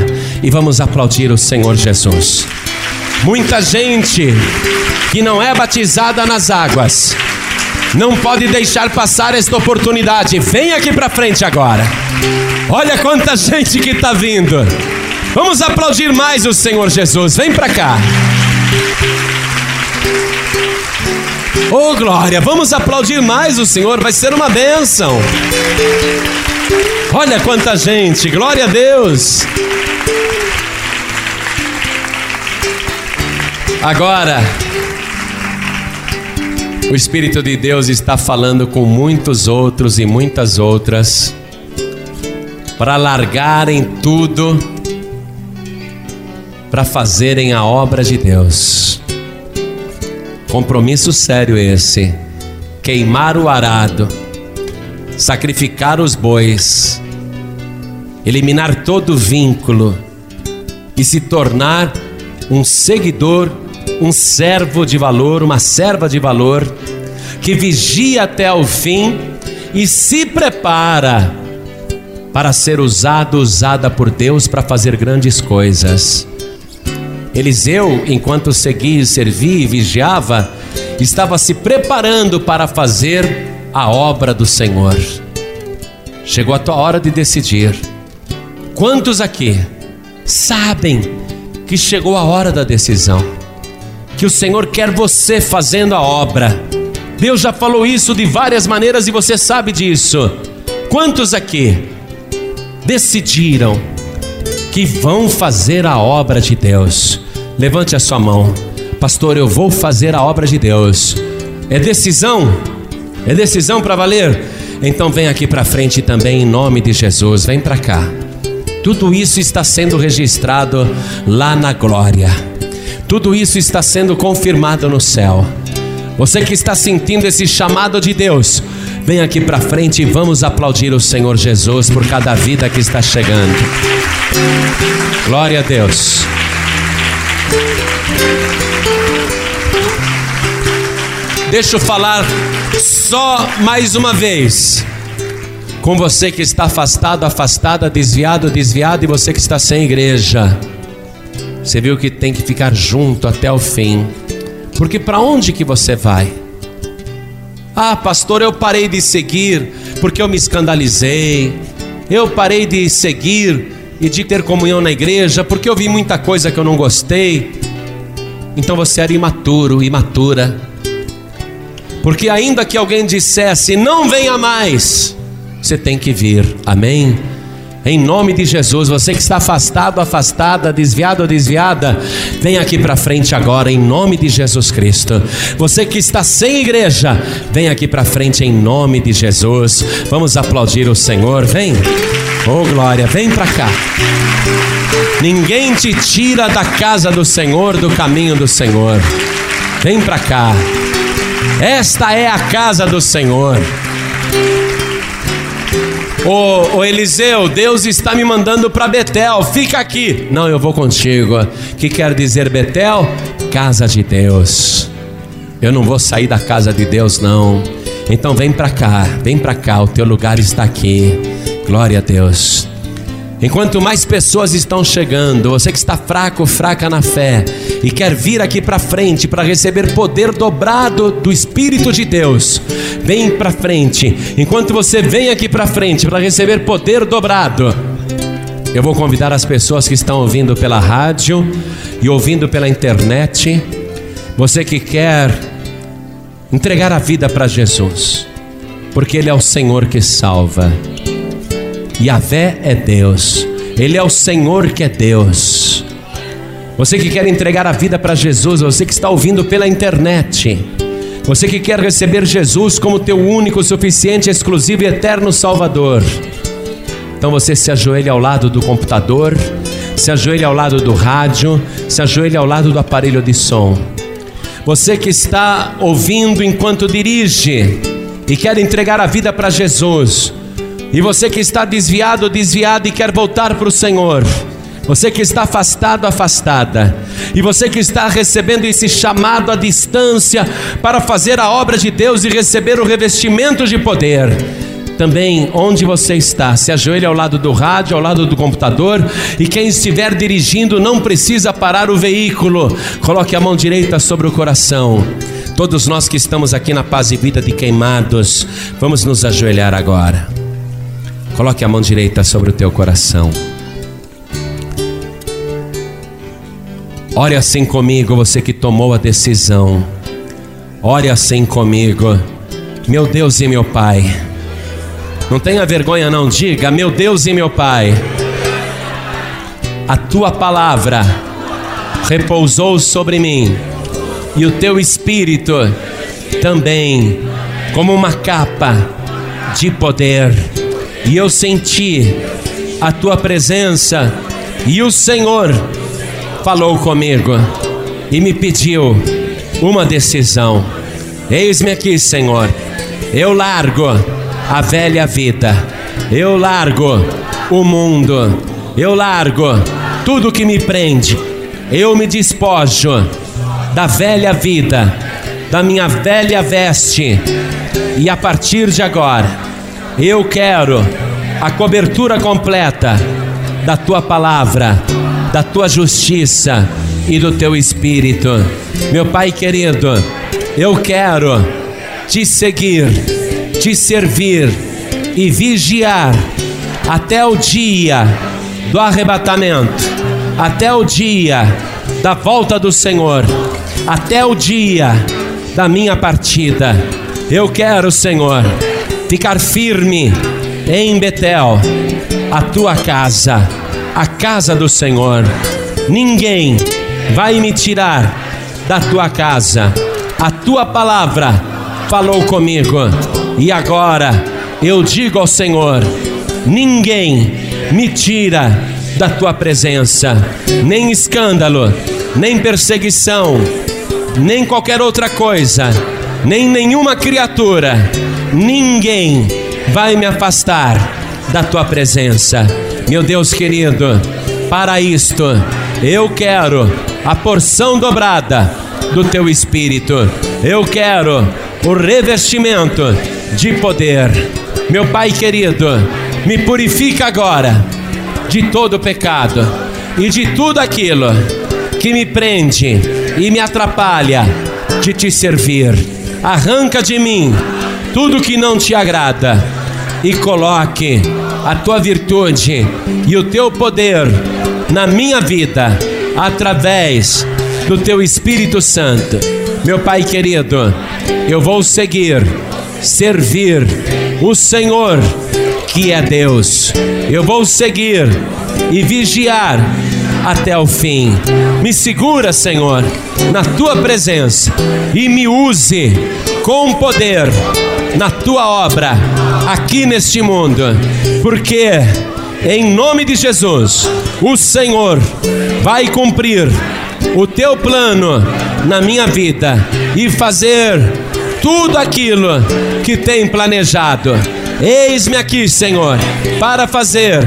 e vamos aplaudir o Senhor Jesus. Muita gente que não é batizada nas águas não pode deixar passar esta oportunidade. Vem aqui para frente agora. Olha quanta gente que está vindo. Vamos aplaudir mais o Senhor Jesus. Vem para cá. Oh glória, vamos aplaudir mais o Senhor, vai ser uma bênção. Olha quanta gente, glória a Deus. Agora, o Espírito de Deus está falando com muitos outros e muitas outras para largarem tudo para fazerem a obra de Deus. Compromisso sério esse: queimar o arado, sacrificar os bois, eliminar todo vínculo e se tornar um seguidor, um servo de valor, uma serva de valor, que vigia até o fim e se prepara para ser usado, usada por Deus para fazer grandes coisas. Eliseu, enquanto seguia, servia e vigiava, estava se preparando para fazer a obra do Senhor. Chegou a tua hora de decidir. Quantos aqui sabem que chegou a hora da decisão? Que o Senhor quer você fazendo a obra. Deus já falou isso de várias maneiras e você sabe disso. Quantos aqui decidiram que vão fazer a obra de Deus? Levante a sua mão. Pastor, eu vou fazer a obra de Deus. É decisão? É decisão para valer? Então vem aqui para frente também em nome de Jesus. Vem para cá. Tudo isso está sendo registrado lá na glória. Tudo isso está sendo confirmado no céu. Você que está sentindo esse chamado de Deus, vem aqui para frente e vamos aplaudir o Senhor Jesus por cada vida que está chegando. Glória a Deus. Deixa eu falar só mais uma vez. Com você que está afastado, afastada, desviado, desviado e você que está sem igreja. Você viu que tem que ficar junto até o fim. Porque para onde que você vai? Ah, pastor, eu parei de seguir porque eu me escandalizei. Eu parei de seguir e de ter comunhão na igreja porque eu vi muita coisa que eu não gostei. Então você era imaturo, imatura. Porque ainda que alguém dissesse, não venha mais, você tem que vir, amém? Em nome de Jesus, você que está afastado, afastada, desviado ou desviada, vem aqui para frente agora, em nome de Jesus Cristo. Você que está sem igreja, vem aqui para frente em nome de Jesus. Vamos aplaudir o Senhor, vem. Oh glória, vem para cá. Ninguém te tira da casa do Senhor, do caminho do Senhor. Vem para cá. Esta é a casa do Senhor. Ô, ô, Eliseu, Deus está me mandando para Betel, fica aqui. Não, eu vou contigo. Que quer dizer Betel? Casa de Deus. Eu não vou sair da casa de Deus, não. Então vem para cá, vem para cá, o teu lugar está aqui. Glória a Deus. Enquanto mais pessoas estão chegando, você que está fraco, fraca na fé e quer vir aqui para frente para receber poder dobrado do Espírito de Deus, vem para frente. Enquanto você vem aqui para frente para receber poder dobrado, eu vou convidar as pessoas que estão ouvindo pela rádio e ouvindo pela internet, você que quer entregar a vida para Jesus, porque Ele é o Senhor que salva. Yahvé é Deus, Ele é o Senhor que é Deus. Você que quer entregar a vida para Jesus, você que está ouvindo pela internet, você que quer receber Jesus como teu único, suficiente, exclusivo e eterno Salvador. Então você se ajoelha ao lado do computador, se ajoelha ao lado do rádio, se ajoelha ao lado do aparelho de som. Você que está ouvindo enquanto dirige e quer entregar a vida para Jesus, e você que está desviado, desviado e quer voltar para o Senhor. Você que está afastado, afastada, e você que está recebendo esse chamado à distância para fazer a obra de Deus e receber o revestimento de poder. Também onde você está, se ajoelhe ao lado do rádio, ao lado do computador, e quem estiver dirigindo não precisa parar o veículo. Coloque a mão direita sobre o coração. Todos nós que estamos aqui na paz e vida de queimados, vamos nos ajoelhar agora. Coloque a mão direita sobre o teu coração. Ore assim comigo, você que tomou a decisão. Ore assim comigo. Meu Deus e meu Pai. Não tenha vergonha, não. Diga, meu Deus e meu Pai. A tua palavra repousou sobre mim. E o teu espírito também, como uma capa de poder e eu senti a tua presença, e o Senhor falou comigo e me pediu uma decisão. Eis-me aqui, Senhor. Eu largo a velha vida, eu largo o mundo, eu largo tudo que me prende, eu me despojo da velha vida, da minha velha veste, e a partir de agora eu quero a cobertura completa da tua palavra, da tua justiça e do teu espírito. Meu Pai querido, eu quero te seguir, te servir e vigiar até o dia do arrebatamento, até o dia da volta do Senhor, até o dia da minha partida. Eu quero, Senhor, ficar firme em Betel, a tua casa, a casa do Senhor. Ninguém vai me tirar da tua casa. A tua palavra falou comigo, e agora eu digo ao Senhor: ninguém me tira da tua presença, nem escândalo, nem perseguição, nem qualquer outra coisa, nem nenhuma criatura ninguém vai me afastar da tua presença. Meu Deus querido, para isto eu quero a porção dobrada do teu espírito. Eu quero o revestimento de poder. Meu Pai querido, me purifica agora de todo pecado e de tudo aquilo que me prende e me atrapalha de te servir. Arranca de mim tudo que não te agrada e coloque a tua virtude e o teu poder na minha vida através do teu Espírito Santo. Meu Pai querido, eu vou seguir, servir o Senhor que é Deus. Eu vou seguir e vigiar até o fim. Me segura, Senhor, na tua presença e me use com poder na tua obra aqui neste mundo, porque em nome de Jesus, o Senhor vai cumprir o teu plano na minha vida e fazer tudo aquilo que tem planejado. Eis-me aqui, Senhor, para fazer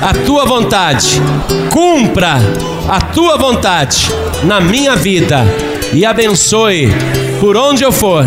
a tua vontade. Cumpra a tua vontade na minha vida e abençoe por onde eu for